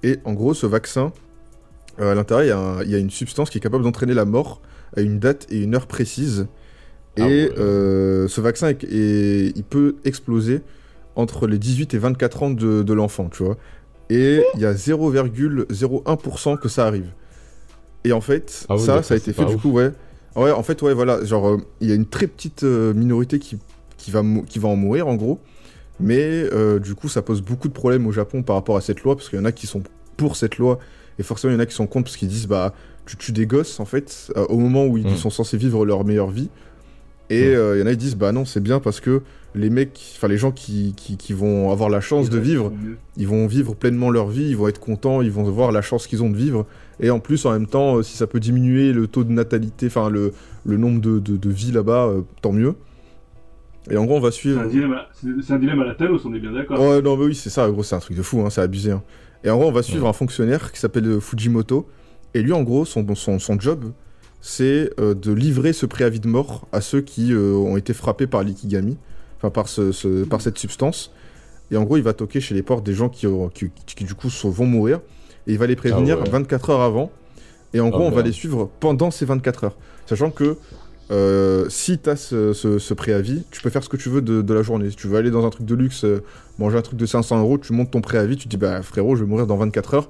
Et en gros ce vaccin euh, à l'intérieur il y a y, une substance qui est capable d'entraîner la mort à une date et une heure précise. Et Ah ouais. euh, ce vaccin est- est- il peut exploser entre les 18 et 24 ans de, de l'enfant tu vois et il y a 0,01% que ça arrive et en fait Ah oui, ça a été fait du ouf. coup ouais Ouais, en fait, ouais, voilà, genre, euh, il y a une très petite euh, minorité qui, qui, va qui va en mourir, en gros. Mais euh, du coup, ça pose beaucoup de problèmes au Japon par rapport à cette loi, parce qu'il y en a qui sont pour cette loi, et forcément, il y en a qui sont contre, parce qu'ils disent, bah, tu tues des gosses, en fait, au moment où ils Mm. sont censés vivre leur meilleure vie. Et Mm. euh, il y en a qui disent, bah non, c'est bien parce que les mecs, enfin, les gens qui, qui, qui vont avoir la chance de vivre, ils vont vivre pleinement leur vie, ils vont être contents, ils vont voir la chance qu'ils ont de vivre. Et en plus, en même temps, euh, si ça peut diminuer le taux de natalité, enfin le, le nombre de, de, de vies là-bas, euh, tant mieux. Et en gros, on va suivre. c'est- un dilemme à la Thanos, on est bien d'accord. Ouais, non, mais oui, c'est ça, gros, c'est un truc de fou, hein, c'est abusé. hein. Et en gros, on va suivre un fonctionnaire qui s'appelle euh, Fujimoto. Et lui, en gros, son, son, son job, c'est euh, de livrer ce préavis de mort à ceux qui euh, ont été frappés par l'ikigami, enfin par, ce, ce- par cette substance. Et en gros, il va toquer chez les portes des gens qui, auront- qui, qui, du coup vont mourir. Et il va les prévenir Ah ouais. 24 heures avant. Et en gros, on va les suivre pendant ces 24 heures. Sachant que euh, si tu as ce, ce- ce préavis, tu peux faire ce que tu veux de, de la journée. Si tu veux aller dans un truc de luxe, euh, manger un truc de 500 euros, tu montes ton préavis, tu te dis, bah frérot, je vais mourir dans 24 heures.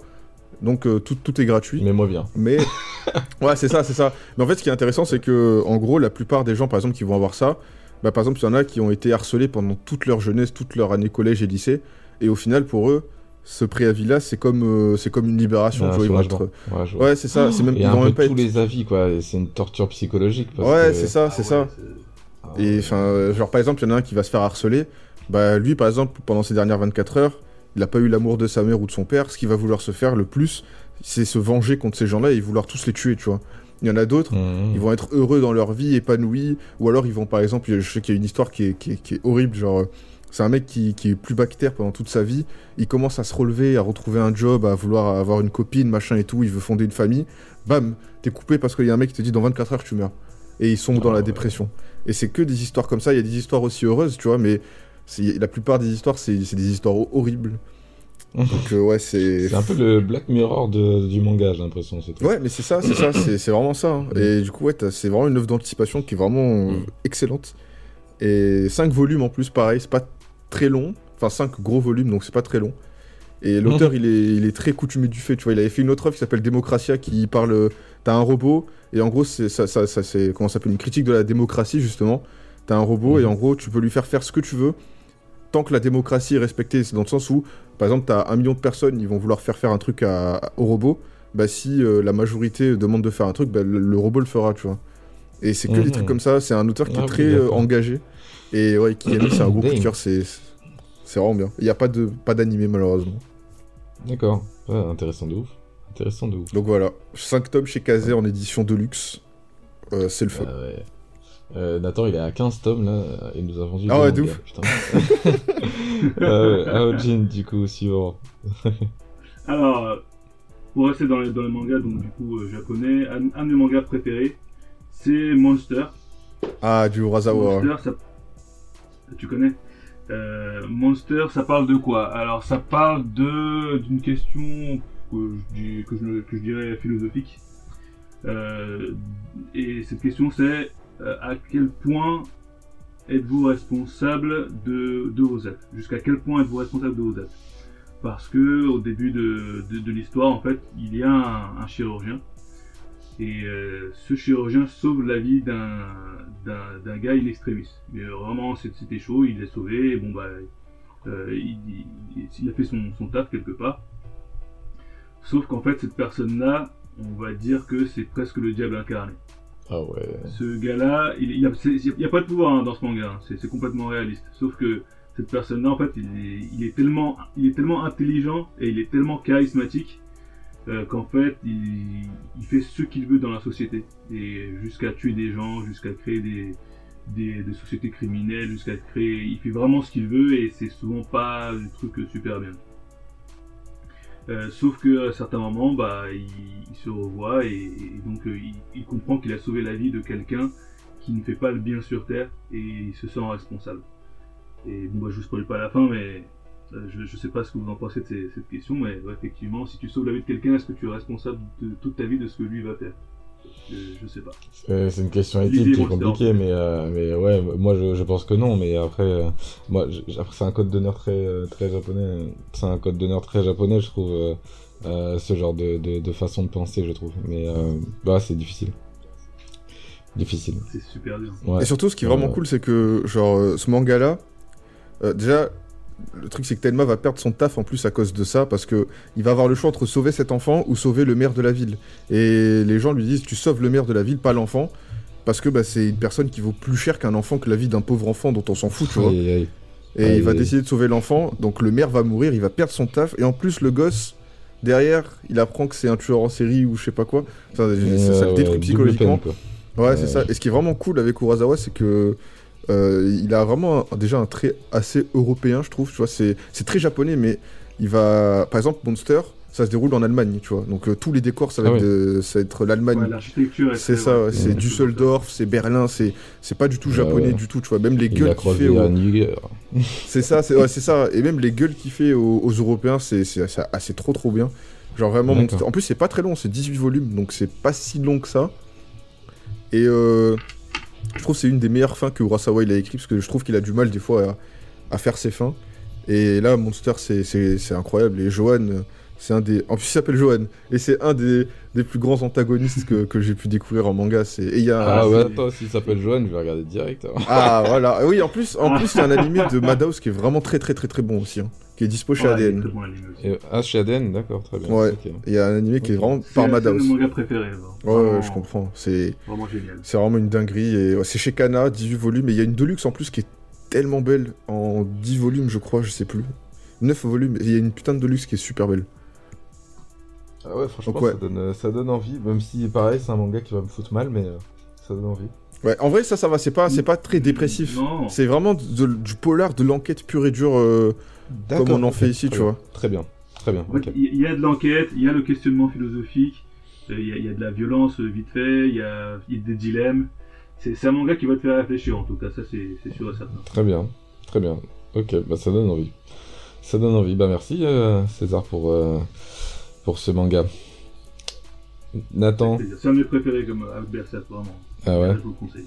Donc euh, tout, tout est gratuit. Mais moi bien. Mais <laughs> ouais, c'est ça, c'est ça. Mais en fait, ce qui est intéressant, c'est que en gros, la plupart des gens, par exemple, qui vont avoir ça, bah, par exemple, il y en a qui ont été harcelés pendant toute leur jeunesse, toute leur année collège et lycée, et au final, pour eux, ce préavis-là, c'est comme, euh, c'est comme une libération. Ah, vois, Ouais, c'est ça. C'est même, Et ils un vont peu même pas tous être. les avis, quoi. C'est une torture psychologique. Parce Ouais, que- c'est ça, Ah c'est ouais, ça. Ah, Et enfin, genre par exemple, il y en a un qui va se faire harceler. Bah lui, par exemple, pendant ces dernières 24 heures, il a pas eu l'amour de sa mère ou de son père. Ce qu'il va vouloir se faire le plus, c'est se venger contre ces gens-là et vouloir tous les tuer, tu vois. Il y en a d'autres, Mhm. ils vont être heureux dans leur vie, épanouis, ou alors ils vont par exemple, je sais qu'il y a une histoire qui est, qui est- qui est horrible, genre euh, c'est un mec qui, qui est plus bactère pendant toute sa vie, il commence à se relever, à retrouver un job, à vouloir avoir une copine, machin et tout, il veut fonder une famille, bam, t'es coupé parce qu'il y a un mec qui te dit dans 24 heures tu meurs. Et ils sont dans Ah la ouais. dépression. Et c'est que des histoires comme ça, il y a des histoires aussi heureuses, tu vois, mais la plupart des histoires, c'est des histoires ho- horribles. Donc euh, ouais, c'est... C'est un peu le Black Mirror de- du manga, j'ai l'impression. Ouais, mais c'est ça, c'est ça, c'est c'est vraiment ça. hein. Et du coup, ouais, c'est vraiment une œuvre d'anticipation qui est vraiment Mm. excellente. Et 5 volumes en plus, pareil, c'est pas très long. Enfin, 5 gros volumes, donc c'est pas très long. Et l'auteur, il, est, il est très coutumier du fait, tu vois. Il avait fait une autre œuvre qui s'appelle Démocratia, qui parle. T'as un robot, et en gros, c'est ça, ça, ça, comment ça s'appelle Une critique de la démocratie, justement. T'as un robot, et en gros, tu peux lui faire faire ce que tu veux, tant que la démocratie est respectée. C'est dans le sens où, par exemple, t'as un million de personnes, ils vont vouloir faire faire un truc à- au robot. Bah, si euh, la majorité demande de faire un truc, bah, le, le robot le fera, tu vois. Et c'est que des Mhm. trucs comme ça. C'est un auteur qui Ah est oui, très euh, engagé. Et ouais, Kiyami, c'est un gros coup de cœur. C'est vraiment bien. Il n'y a pas de pas d'animé, malheureusement. D'accord. Ouais, intéressant de ouf. Intéressant de ouf. Donc voilà, 5 tomes chez Kazé en édition de luxe. euh, c'est le feu. Ah ouais. Euh, Nathan, il est à 15 tomes là, et nous avons vu. Ah ouais, de mangas, ouf. Putain. <laughs> ah ouais, Aojin, du coup, suivant. <laughs> Alors, euh, pour rester dans les, dans les mangas, donc du coup euh, japonais, un, un de mes mangas préférés, c'est Monster. Ah, du Urasawa. Monster, ça... tu connais Euh, Monster, ça parle de quoi? Alors, ça parle de d'une question que je, dis- que, je, que je dirais philosophique. Euh, et cette question, c'est euh, à quel point êtes-vous responsable de, vos actes? Jusqu'à quel point êtes-vous responsable de vos actes? Parce que au début de, l'histoire, en fait, il y a un, chirurgien. Et euh, ce chirurgien sauve la vie d'un gars in extremis. Mais euh, vraiment, c'était chaud, il l'a sauvé, et bon bah, euh, il, a fait son taf quelque part. Sauf qu'en fait, cette personne-là, on va dire que c'est presque le diable incarné. Ah ouais. Ce gars-là, il n'y a, pas de pouvoir hein, dans ce manga, hein. c'est complètement réaliste. Sauf que cette personne-là, en fait, il est, tellement, il est tellement intelligent et il est tellement charismatique euh, qu'en fait, il, fait ce qu'il veut dans la société. Et jusqu'à tuer des gens, jusqu'à créer des, sociétés criminelles, jusqu'à créer, il fait vraiment ce qu'il veut et c'est souvent pas des trucs super bien. Euh, sauf que à certains moments, bah, il, se revoit et, donc euh, il, comprend qu'il a sauvé la vie de quelqu'un qui ne fait pas le bien sur Terre et il se sent responsable. Et bon, bah, je vous spoil pas la fin, mais euh, je, je sais pas ce que vous en pensez de cette question, mais effectivement, si tu sauves la vie de quelqu'un, est-ce que tu es responsable de toute ta vie de ce que lui va faire? Je, sais pas. C'est c'est une question éthique qui est compliquée, mais, euh, mais ouais, moi je, je pense que non, mais après, euh, moi, c'est un code d'honneur très, euh, très japonais, c'est un code d'honneur très japonais, je trouve, euh, euh, ce genre de, de, de façon de penser, je trouve. Mais euh, bah, c'est difficile. Difficile. C'est super dur. Ouais. Et surtout, ce qui est vraiment cool, c'est que, genre, euh, ce manga-là, euh, déjà, le truc, c'est que Tenma va perdre son taf en plus à cause de ça, parce que il va avoir le choix entre sauver cet enfant ou sauver le maire de la ville. Et les gens lui disent, tu sauves le maire de la ville, pas l'enfant, parce que bah, c'est une personne qui vaut plus cher qu'un enfant que la vie d'un pauvre enfant dont on s'en fout, tu vois. Aïe, aïe. Et Aïe, il va décider de sauver l'enfant, donc le maire va mourir, il va perdre son taf, et en plus, le gosse, derrière, il apprend que c'est un tueur en série ou je sais pas quoi. Enfin, ça, ça le détruit psychologiquement. peine. Ouais, Ouais. c'est ça. Et ce qui est vraiment cool avec Urasawa, c'est que euh, il a vraiment un- déjà un trait assez européen, je trouve. Tu vois, c'est très japonais, mais il va, par exemple, Monster, ça se déroule en Allemagne, tu vois. Donc euh, tous les décors, ça va Ah être, de- ça va être l'Allemagne. Ouais, l'architecture est c'est ça, ouais, c'est. Düsseldorf, c'est Berlin, c'est c'est pas du tout Ouais, japonais du tout, tu vois. Même les Il gueules qu'il fait, Niger. <laughs> c'est ça, c'est ça. Et même les gueules qu'il fait aux, aux Européens, c'est c'est trop trop bien. Genre vraiment. Monster- en plus c'est pas très long, c'est 18 volumes, donc c'est pas si long que ça. Et euh, je trouve que c'est une des meilleures fins que Urasawa il a écrit, parce que je trouve qu'il a du mal des fois à, à faire ses fins. Et là, Monster, c'est- incroyable. Et Johan, c'est un des... En plus, il s'appelle Johan. Et c'est un des, des plus grands antagonistes que, que j'ai pu découvrir en manga. c'est- Et y a... Ah, ouais, attends, s'il s'appelle Johan, je vais regarder direct. hein. Ah voilà, oui en plus, en plus il y a un animé de Madhouse qui est vraiment très très très très bon aussi, hein, qui est dispo chez Ouais, ADN. Et, ah, chez ADN, d'accord, très bien. Ouais. Il y a un animé qui est vraiment C'est par c'est Madhouse. mon manga préféré. Ouais, ouais, Vraiment- je comprends. C'est Vraiment génial. c'est vraiment une dinguerie et ouais, c'est chez Kana, 18 volumes et il y a une deluxe en plus qui est tellement belle en 10 volumes je crois, je sais plus. 9 volumes et il y a une putain de deluxe qui est super belle. Ah ouais, franchement, Donc, ouais. Ça, donne, euh, ça donne envie, même si, pareil, c'est un manga qui va me foutre mal, mais euh, ça donne envie. Ouais, en vrai ça ça va, c'est pas c'est pas très dépressif. Non. C'est vraiment de- du polar, de l'enquête pure et dure euh, comme on en fait ici, tu bien. vois. Très bien, très bien. Il y, a de l'enquête, il y a le questionnement philosophique, euh, il y, a- il y a de la violence euh, vite fait, il y a, il y a des dilemmes. C'est un manga qui va te faire réfléchir en tout cas, ça c'est sûr et certain. Très bien, très bien. Ok, bah ça donne envie. Ça donne envie. Bah merci euh, César pour, euh, pour ce manga. Nathan. C'est un de mes préférés comme Berserk, vraiment. Ah ouais. Je vous le conseille.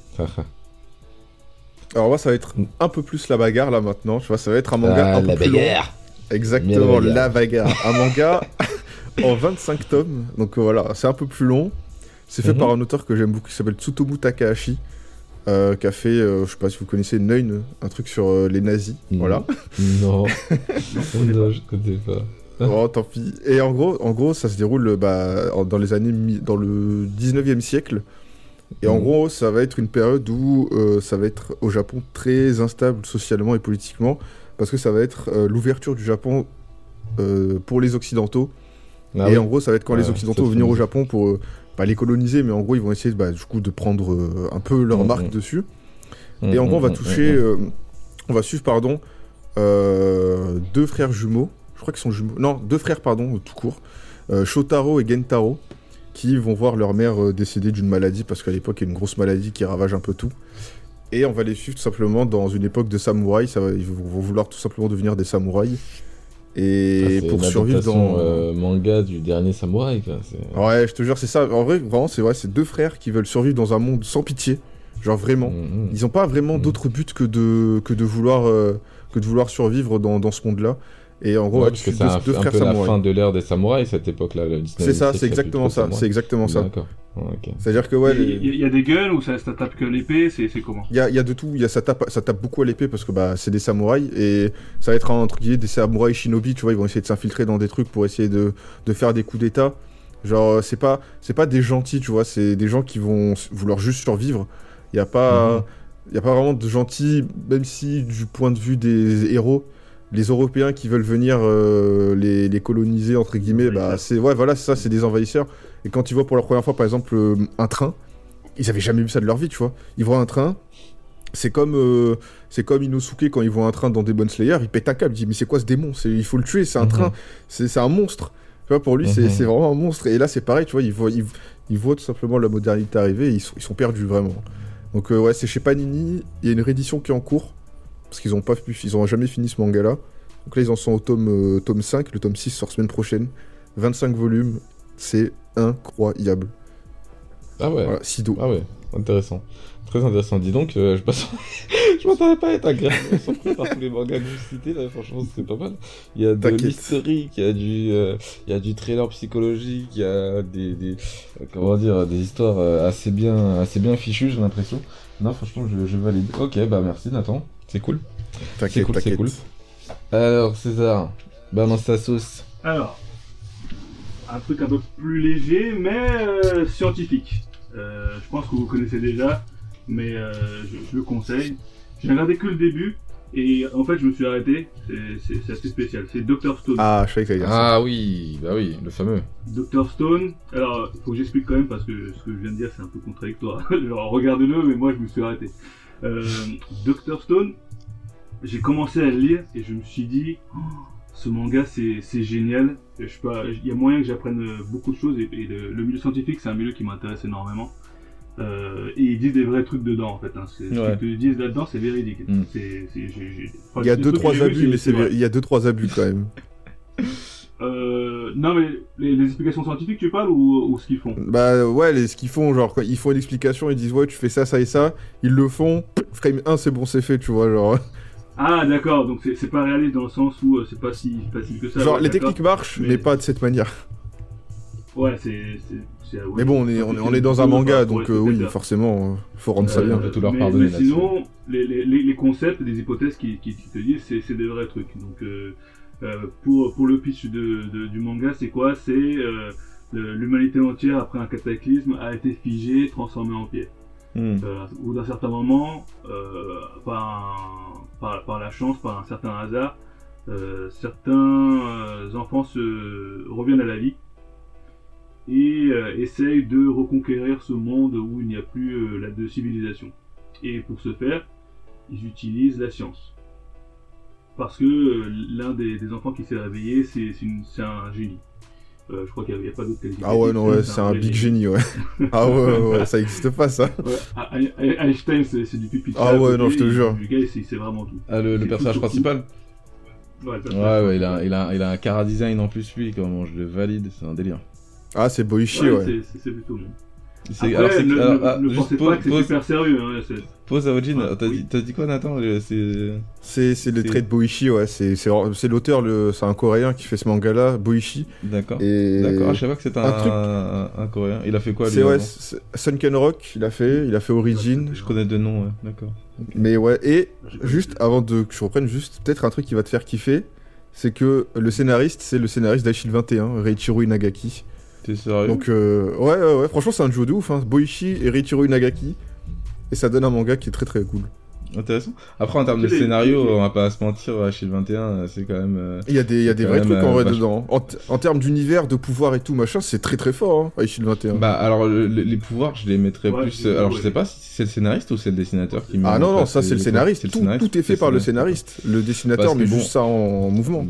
Alors moi ça va être un peu plus la bagarre là maintenant, tu vois, ça va être un manga Ah, un peu la plus long. bagarre. Exactement, Bien la la bagarre. Un manga <laughs> en 25 tomes. Donc voilà, c'est un peu plus long. C'est fait Mhm. par un auteur que j'aime beaucoup qui s'appelle Tsutomu Takahashi. euh, qui a fait, euh, je sais pas si vous connaissez Neun, un truc sur euh, les nazis. Voilà. Non, <laughs> non, je connais pas. bon, tant pis. Et en gros, en gros ça se déroule bah, dans les années. dans le 19e siècle. Et en Mhm. gros, ça va être une période où euh, ça va être au Japon très instable socialement et politiquement. Parce que ça va être euh, l'ouverture du Japon euh, pour les Occidentaux. Ah et oui. en gros, ça va être quand les Occidentaux c'est vont venir au. Japon pour, pas les coloniser, mais en gros, ils vont essayer bah, du coup de prendre un peu leur Mhm. marque dessus. Mm, Et en gros, on va toucher, on va suivre, pardon, deux frères jumeaux. Je crois qu'ils sont jumeaux. Non, deux frères, pardon, tout court. Shotaro et Gentaro, qui vont voir leur mère euh, décéder d'une maladie, parce qu'à l'époque, il y a une grosse maladie qui ravage un peu tout. Et on va les suivre tout simplement dans une époque de samouraï. Ça va, ils vont vouloir tout simplement devenir des samouraïs. Ah, Et c'est pour survivre dans. euh, manga du dernier samouraï, quoi. c'est- Ouais, je te jure, c'est ça. En vrai, vraiment, c'est vrai, c'est deux frères qui veulent survivre dans un monde sans pitié. Genre vraiment. Mm, mm. Ils n'ont pas vraiment Mm. d'autre but que de, que de vouloir, euh, que de vouloir survivre dans, dans ce monde-là. Et en gros, Ouais, c'est deux, un, deux un frères peu la fin de l'ère des samouraïs, cette époque-là. le 19e C'est ça, c'est exactement ça. C'est exactement ça. D'accord. C'est-à-dire que ouais, Il les- y, a- il y a des guns ou ça, ça tape que l'épée C'est c'est comment? Il y a, il y a de tout. Il y a, ça, tape, ça tape beaucoup à l'épée parce que bah, c'est des samouraïs et ça va être entre guillemets des samouraïs shinobi. Tu vois, ils vont essayer de s'infiltrer dans des trucs pour essayer de, de faire des coups d'état. Genre, c'est pas, c'est pas des gentils, tu vois, c'est des gens qui vont vouloir juste survivre. Il y a pas, Mhm. il y a pas vraiment de gentils, même si du point de vue des héros, les Européens qui veulent venir euh, les, les coloniser entre guillemets, bah c'est ouais, voilà, c'est ça, c'est des envahisseurs. Et quand ils voient pour la première fois, par exemple, euh, un train, ils avaient jamais vu ça de leur vie, tu vois. Ils voient un train, c'est comme, euh, c'est comme Inosuke quand ils voient un train dans Demon Slayer, il pète un câble, il dit mais c'est quoi ce démon? C'est- Il faut le tuer, c'est un Mhm. train, c'est un monstre. Tu vois, pour lui, c'est Mhm. c'est vraiment un monstre. Et là, c'est pareil, tu vois, ils voient, ils, ils voient tout simplement la modernité arriver et ils sont, ils sont perdus vraiment. Donc, euh, ouais, c'est chez Panini, il y a une réédition qui est en cours, parce qu'ils ont pas pu, ils ont jamais fini ce manga-là. Donc là, ils en sont au tome, euh, tome 5, le tome 6 sort semaine prochaine. 25 volumes, c'est incroyable. Ah ouais. Voilà, Sido. Ah ouais, intéressant. Très intéressant. Dis donc, euh, je passe... <laughs> je m'attendais pas à être agréablement surpris par tous les mangas que vous citez là, franchement c'est pas mal. Il y a de l'historique, il y a du, euh, il y a du trailer psychologique, il y a des, des comment dire, des histoires assez bien, assez bien fichues j'ai l'impression. Non franchement je, je valide. Ok bah merci Nathan, c'est cool. C'est T'inquiète, cool, c'est t'inquiète. cool. Alors César, balance ta sauce. Alors, un truc un peu plus léger, mais euh, scientifique. Euh, je pense que vous connaissez déjà, mais euh, je, je le conseille. J'ai regardé que le début, et en fait, je me suis arrêté. C'est- assez spécial. C'est Dr. Stone. Ah, je savais que dire ça. Ah oui, bah oui, le fameux. Dr. Stone, alors, il faut que j'explique quand même parce que ce que je viens de dire, c'est un peu contradictoire. <laughs> Genre, regardez-le, mais moi, je me suis arrêté. Euh, Dr. Stone, j'ai commencé à le lire et je me suis dit, Oh, ce manga, c'est génial. Je sais pas, il y a moyen que j'apprenne euh, beaucoup de choses et, et le, le milieu scientifique, c'est un milieu qui m'intéresse énormément. Euh, et ils disent des vrais trucs dedans, en fait. Hein. Ce Ouais. qu'ils te disent là-dedans, c'est véridique. Mm. Enfin, Il y a deux trois abus, mais c'est vrai. vrai. Il y a deux trois abus quand même. Euh, non, mais les, les explications scientifiques, tu parles ou, ou ce qu'ils font? Bah ouais, les, ce qu'ils font, genre, quand ils font une explication, ils disent ouais, tu fais ça, ça et ça, ils le font, frame 1, c'est bon, c'est fait, tu vois, genre. Ah d'accord, donc c'est c'est pas réaliste dans le sens où euh, c'est pas si facile que ça. genre, ouais, les techniques marchent, mais... Mais- pas de cette manière. Ouais, c'est. ouais. Mais bon, on est, on est, on est dans un manga, donc euh, oui, forcément, euh, faut rendre ça bien. tout leur mais, pardonner mais sinon, les, les, les, concepts, les hypothèses qui, qui, qui te disent, c'est c'est des vrais trucs. Donc euh, euh, pour, pour le pitch de, de- du manga, c'est quoi? C'est euh, l'humanité entière après un cataclysme a été figée, transformée en pierre. Hmm. Euh, au bout d'un certain moment, euh, par, un- par, la chance, par un certain hasard, euh, certains euh, enfants se reviennent à la vie et euh, essayent de reconquérir ce monde où il n'y a plus la de civilisation. Et pour ce faire, ils utilisent la science. Parce que l'un des, enfants qui s'est réveillé, c'est un génie. Euh, je crois qu'il n'y a, pas d'autre. Ah ouais, non, ouais, c'est un big génie, ouais. <laughs> ah ouais, ouais, ouais, ça existe pas, ça. Ouais, Einstein, c'est du pipi. Ah ouais, non, je te jure. Le gars, c'est vraiment tout. Ah, le, le personnage principal Ouais, Ouais, il a, il, a, il a un cara design en plus, lui, comment je le valide, c'est un délire. Ah, c'est Boichi, Ouais, c'est plutôt bon. C'est- Après, alors, c'est- ne, alors, ne- ah, ne juste pensez pause, pas que c'est pause, super sérieux. Hein, c'est- pause à Ojin, Ouais, t'as oui. dit, quoi Nathan C'est... C'est c'est le C'est- trait de Boichi, ouais. C'est c'est- c'est l'auteur, le- c'est un coréen qui fait ce manga-là, Boichi. D'accord. Et. D'accord, ah, je savais pas que c'était un, un truc- un, un coréen. Il a fait quoi lui C'est ouais, c'est- Sunken Rock, il a fait, il a fait Origin. Je connais deux noms, ouais, d'accord. Mais ouais, et juste avant de que je reprenne, juste peut-être un truc qui va te faire kiffer, c'est que le scénariste, c'est le scénariste d'Achille 21, Reichiro Inagaki. T'es sérieux Donc euh, ouais, ouais, ouais, franchement c'est un duo de ouf, hein. Boichi et Reichiro Inagaki. Et ça donne un manga qui est très très cool. Intéressant. Après, en termes de scénario, on va pas se mentir, Achille 21, c'est quand même. euh, Il y a des, il y a des vrais trucs en euh, vrai dedans. En, en termes d'univers, de pouvoir et tout, machin, c'est très très fort, hein, Shield 21. Bah, alors, le- le- les pouvoirs, je les mettrais Ouais, plus. euh, alors, je sais pas si c'est le scénariste ou c'est le dessinateur qui met ah non, non, ça c'est le scénariste. Tout, tout est fait par le scénariste. Le dessinateur met juste bon- ça en, en mouvement.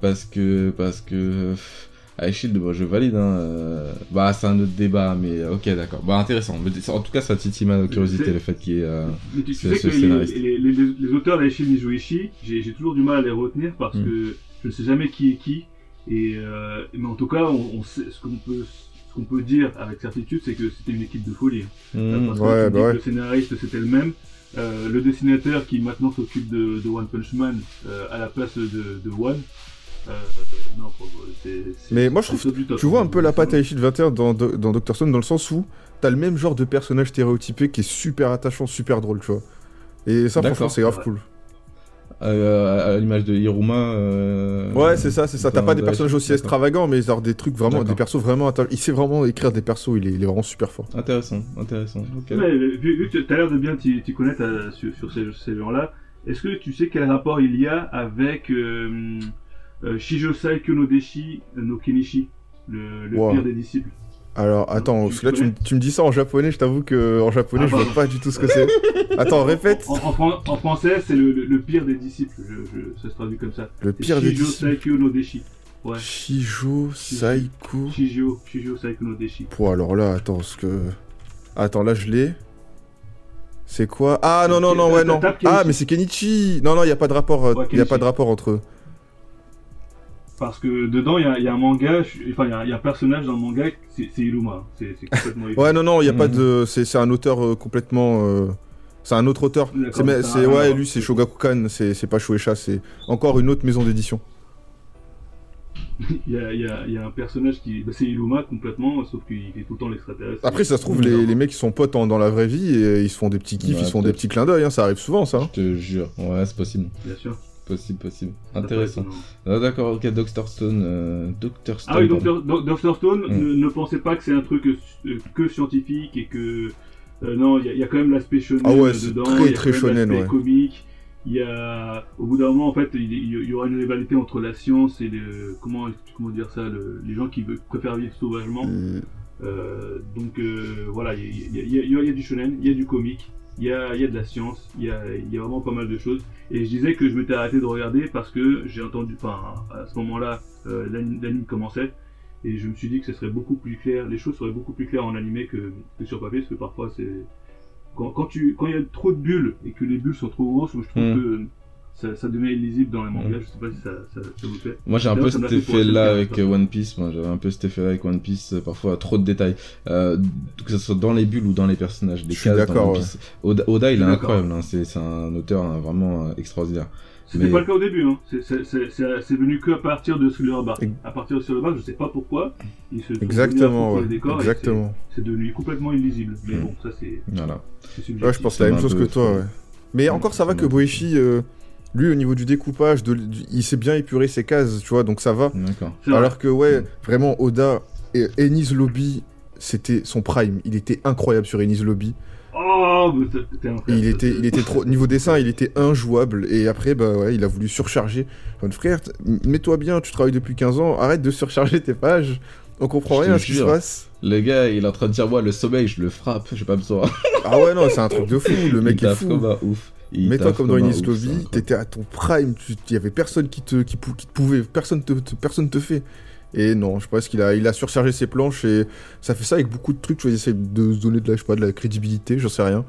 Parce que. Parce que. Ah, Shield, bon, je valide. Hein. euh, Bah, c'est un autre débat, mais euh, ok, d'accord. Bah, intéressant. Mais En tout cas, ça titille ma curiosité, le fait qu'il y ait. euh, Mais tu, sais c'est que les, scénariste. les, les, les- les auteurs d'Aishi Mizuishi, j'ai toujours du mal à les retenir parce Mm. que je ne sais jamais qui est qui. Et euh, mais en tout cas, on, on sait ce qu'on peut ce qu'on peut dire avec certitude, c'est que c'était une équipe de folie. Parce ouais, que tu me dis bah ouais. le scénariste c'était le même. Euh, le dessinateur qui maintenant s'occupe de, de One Punch Man euh, à la place de, de One. Euh, non, Mais moi, je trouve-. Tu vois un peu la patte à Shield 21 dans, dans Doctor Stone dans le sens où t'as le même genre de personnage stéréotypé qui est super attachant, super drôle, tu vois. Et ça, franchement, c'est grave Ouais. cool. euh, à l'image de Hiruma. euh, Ouais, c'est ça, c'est ça. T'as pas des personnages aussi extravagants, mais genre des trucs vraiment, des persos vraiment attachants. Il sait vraiment écrire des persos, il est, il est vraiment super fort. Intéressant, intéressant. Ouais, vu, vu que tu as l'air de bien t'y connaître sur, sur ces, ces gens-là, est-ce que tu sais quel rapport il y a avec euh, euh, Shijosai Kyonodeshi no Kenichi, le, le Wow. pire des disciples Alors, attends, Tu parce que là, tu, me- connais tu me dis ça en japonais, je t'avoue que en japonais, Ah, je vois pardon. pas du tout ce que c'est. Attends, répète. en, en fran- en français, c'est le, le, le pire des disciples, je, je- ça se traduit comme ça. Le pire des disciples. Shijosai Kyonodeshi. Ouais, Shijo Saiko. Shijio, Shijosai Kyonodeshi. Pour alors là, attends, ce que. Attends, là, je l'ai. C'est quoi? Ah non, non, non, ouais, non. Ah, mais c'est Kenichi Non, non, il y a pas de rapport, euh, Ouais, il y a pas de rapport entre eux. Parce que dedans, il y a, il y a un manga, enfin, il y a, il y a un personnage dans le manga, c'est Iruma. C'est complètement Ouais, non, non, il y a pas Mhm. de. C'est un auteur euh, complètement. euh, C'est un autre auteur. C'est ouais, lui c'est Shogakukan, c'est pas Shueisha, c'est encore une autre maison d'édition. <laughs> Il y a, y, y un personnage qui. bah, c'est Iluma complètement, sauf qu'il fait tout le temps l'extraterrestre. Après, ça se trouve, les, les mecs ils sont potes en- dans la vraie vie et ils se font des petits kiffs, Ouais, ils se font des petits clins d'œil, hein, ça arrive souvent ça. hein. Je te jure. Ouais, c'est possible. Bien sûr. Possible, possible. Intéressant. Ah, D'accord, ok, Doctor Stone. Euh, Doctor Stone. Ah oui. Dr. Stone, Mm. ne, ne pensez pas que c'est un truc euh, que scientifique et que. euh, non, il y, a- y quand même l'aspect shonen Ah ouais, dedans. très, il y a très quand même shonen, ouais. comique. Il y a. Au bout d'un moment, en fait, il, il y aura une rivalité entre la science et le. Comment, comment dire ça le- Les gens qui veulent- préfèrent vivre sauvagement. Donc euh, voilà, y y y il y a du shonen, il y a du comique, il y a, il y a de la science, il y a, il y a vraiment pas mal de choses. Et je disais que je m'étais arrêté de regarder parce que j'ai entendu, enfin à ce moment-là, euh, l'anime commençait et je me suis dit que ce serait beaucoup plus clair, les choses seraient beaucoup plus claires en animé que, que sur papier parce que parfois c'est quand, quand tu quand il y a trop de bulles et que les bulles sont trop grosses, je trouve Mm. que ça, ça devient illisible dans les mangas. Je sais pas si ça, ça, ça vous fait. Moi j'ai un peu cet effet-là avec euh, One Piece. Moi j'avais un peu cet effet-là avec One Piece. euh, Parfois trop de détails, euh, que ce soit dans les bulles ou dans les personnages. Les Je suis cases dans d'accord, One Piece. Oda, Oda, il est incroyable. Hein. C'est un auteur hein, vraiment extraordinaire. C'était Mais- pas le cas au début, hein. C'est- venu que à partir de Thriller Bark. À partir de Thriller Bark, je sais pas pourquoi. Ils se Exactement, sur ouais. les décors Exactement. c'est- C'est devenu complètement illisible. Mais Mm. bon, ça c'est Voilà. Ouais, je pense la même chose que toi, ouais. Mais encore, ça va que Boichi, euh, lui, au niveau du découpage, de, du- il sait bien épurer ses cases, tu vois, donc ça va. Alors que, ouais, Mm. vraiment, Oda et Ennis Lobby, c'était son prime. Il était incroyable sur Ennis Lobby. Oh, mais un frère, il ça, était, c'est- il était trop. Niveau dessin, il était injouable. Et après, bah ouais, il a voulu surcharger. Enfin, frère, mets-toi bien, tu travailles depuis 15 ans, arrête de surcharger tes pages. On comprend rien à ce qui se passe. Le gars, il est en train de dire moi le sommeil, je le frappe, j'ai pas besoin. Ah ouais, non, c'est un truc de fou. Le <laughs> mec il est fou. comme un ouf. Mets-toi taffe comme dans Lobby, c'est incroyable. t'étais à ton prime, il y avait personne qui te, qui, pou- qui te pouvait, personne te, te- personne te fait. Et non, je pense qu'il a, il a surchargé ses planches et ça fait ça avec beaucoup de trucs, tu vois, il essaie de se donner de la, je sais pas, de la crédibilité, j'en sais rien.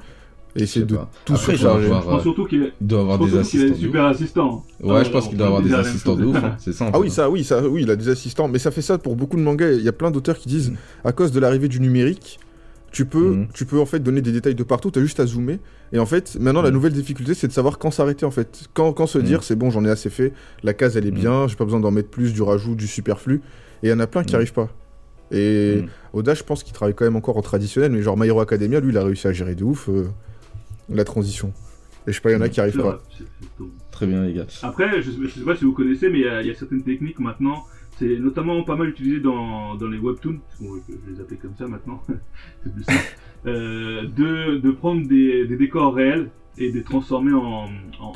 Et essayer de pas. tout Après, surcharger. avoir, Je pense surtout qu'il doit je avoir pense des qu'il a assistants. des super assistants. Ouais, je pense qu'il doit avoir des assistants de ouf, hein, c'est ça. en Ah oui, ça, oui, ça, oui, il a des assistants, mais ça fait ça pour beaucoup de mangas. Il y a plein d'auteurs qui disent, à cause de l'arrivée du numérique, tu peux, Mhm. tu peux en fait donner des détails de partout. T'as juste à zoomer. Et en fait, maintenant, la Mhm. nouvelle difficulté, c'est de savoir quand s'arrêter en fait. Quand, quand se dire, Mhm. c'est bon, j'en ai assez fait. La case, elle est Mhm. bien. J'ai pas besoin d'en mettre plus, du rajout, du superflu. Et il y en a plein qui arrivent pas. Et. Oda, je pense qu'il travaille quand même encore en traditionnel, mais genre My Hero Academia, lui, il a réussi à gérer de ouf euh, la transition. Et je sais pas, il y en a qui arrivent pas. Très bien, les gars. Après, je sais, je sais pas si vous connaissez, mais il y a- il y, a certaines techniques maintenant. C'est notamment pas mal utilisé dans, dans les webtoons, parce qu'on je les appelle comme ça maintenant, <laughs> c'est plus simple, de, de prendre des, des décors réels, et de les transformer en.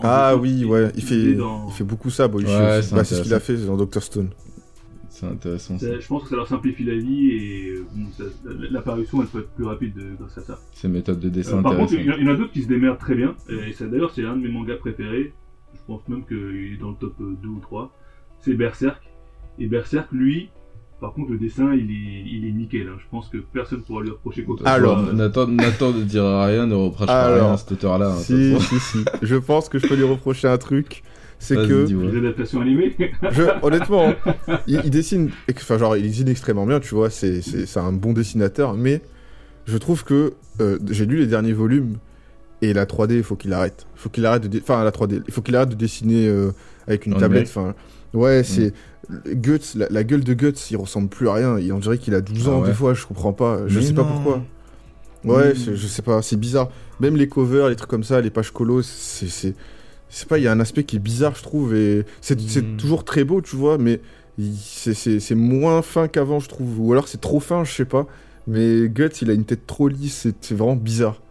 Ah oui, ouais, il fait, dans- il fait beaucoup ça, Boichi. Ouais, aussi. c'est Bah, c'est ce qu'il a fait dans Doctor Stone. C'est intéressant. ça. C'est- Je pense que ça leur simplifie la vie et euh, bon, l'apparition elle peut être plus rapide de- grâce à ça. Ces méthodes de dessin Euh, par contre, il y, intéressantes. en- il y en a d'autres qui se démerdent très bien. Et ça, d'ailleurs, c'est un de mes mangas préférés. Je pense même qu'il est dans le top euh, 2 ou 3. C'est Berserk. Et Berserk, lui, par contre, le dessin, il est, il est nickel. hein. Je pense que personne pourra lui reprocher quoi que ce Alors, soit. Nathan, Nathan ne dira rien, ne reprochera Alors, rien à cet auteur-là. hein, Si, si, si. Je pense que je peux lui reprocher un truc. C'est que. Les adaptations animées. je, honnêtement, <laughs> il, il dessine, enfin, genre, il dessine extrêmement bien, tu vois. C'est, c'est, c'est un bon dessinateur, mais je trouve que euh, j'ai lu les derniers volumes et la 3D, il faut qu'il arrête. Il faut qu'il arrête de, dé- enfin, la 3D, il faut qu'il arrête de dessiner euh, avec une En tablette. Enfin, ouais, c'est Guts, la, la gueule de Guts, il ressemble plus à rien. Il, on dirait qu'il a 12 Ah ans ouais. des fois. Je comprends pas. Je Mais sais pas pourquoi. Ouais, Mm. je sais pas, c'est bizarre. Même les covers, les trucs comme ça, les pages colos, c'est. c'est- pas, il y a un aspect qui est bizarre, je trouve, et c'est Mm. toujours très beau, tu vois, mais c'est- moins fin qu'avant, je trouve. Ou alors c'est trop fin, je sais pas. Mais Guts, il a une tête trop lisse, c'est vraiment bizarre.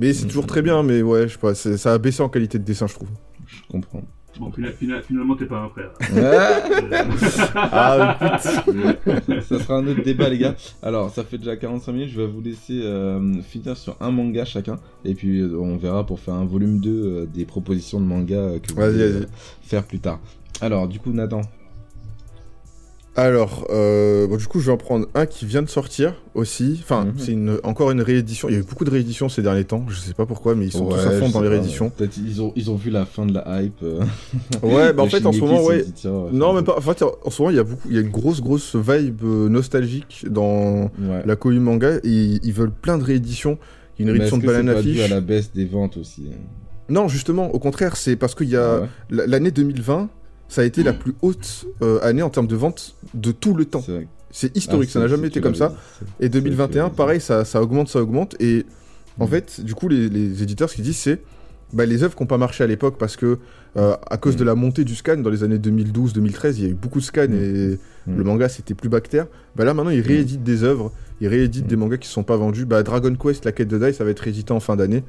Mais c'est Mm. toujours très bien, mais ouais, je sais pas, ça a baissé en qualité de dessin, je trouve. Je comprends. Bon, fina- fina- finalement, t'es pas un frère. <laughs> Ah, écoute. ça sera un autre débat, les gars. Alors, ça fait déjà 45 minutes. Je vais vous laisser euh, finir sur un manga chacun. Et puis, euh, on verra pour faire un volume 2 euh, des propositions de manga que vous allez faire plus tard. Alors, du coup, Nathan. Alors, euh, bon, du coup, je vais en prendre un qui vient de sortir aussi. Enfin, Mhm. c'est une, encore une réédition. Il y a eu beaucoup de rééditions ces derniers temps. Je sais pas pourquoi, mais ils sont tous à Ouais, fond dans les rééditions. ouais. Peut-être ils ont, ils ont vu la fin de la hype. euh, <laughs> Ouais, bah en fait, en ce moment, ouais. dit, tiens, Non, même pas. En fait, en ce moment, il y a beaucoup, il y a une grosse, grosse vibe euh, nostalgique dans Ouais. la Koei Manga. Et ils veulent plein de rééditions. Il y a une Mais réédition de Banana Fish. à la baisse des ventes aussi hein? Non, justement, au contraire, c'est parce qu'il y a Ah ouais l'année 2020, ça a été la plus haute euh, année en termes de vente de tout le temps. C'est historique, Ah, ça n'a jamais été comme ça. Et 2021, dit. pareil, ça, ça augmente, ça augmente. Et en Mm. fait, du coup, les, les éditeurs, ce qu'ils disent, c'est bah, les œuvres qui n'ont pas marché à l'époque parce que, euh, à cause Mm. de la montée du scan dans les années 2012-2013, il y a eu beaucoup de scans Mm. et Mm. le manga c'était plus bactère. Bah là, maintenant, ils rééditent des œuvres, ils rééditent Mm. des mangas qui ne sont pas vendus. Bah, Dragon Quest, la quête de Dai, ça va être réédité en fin d'année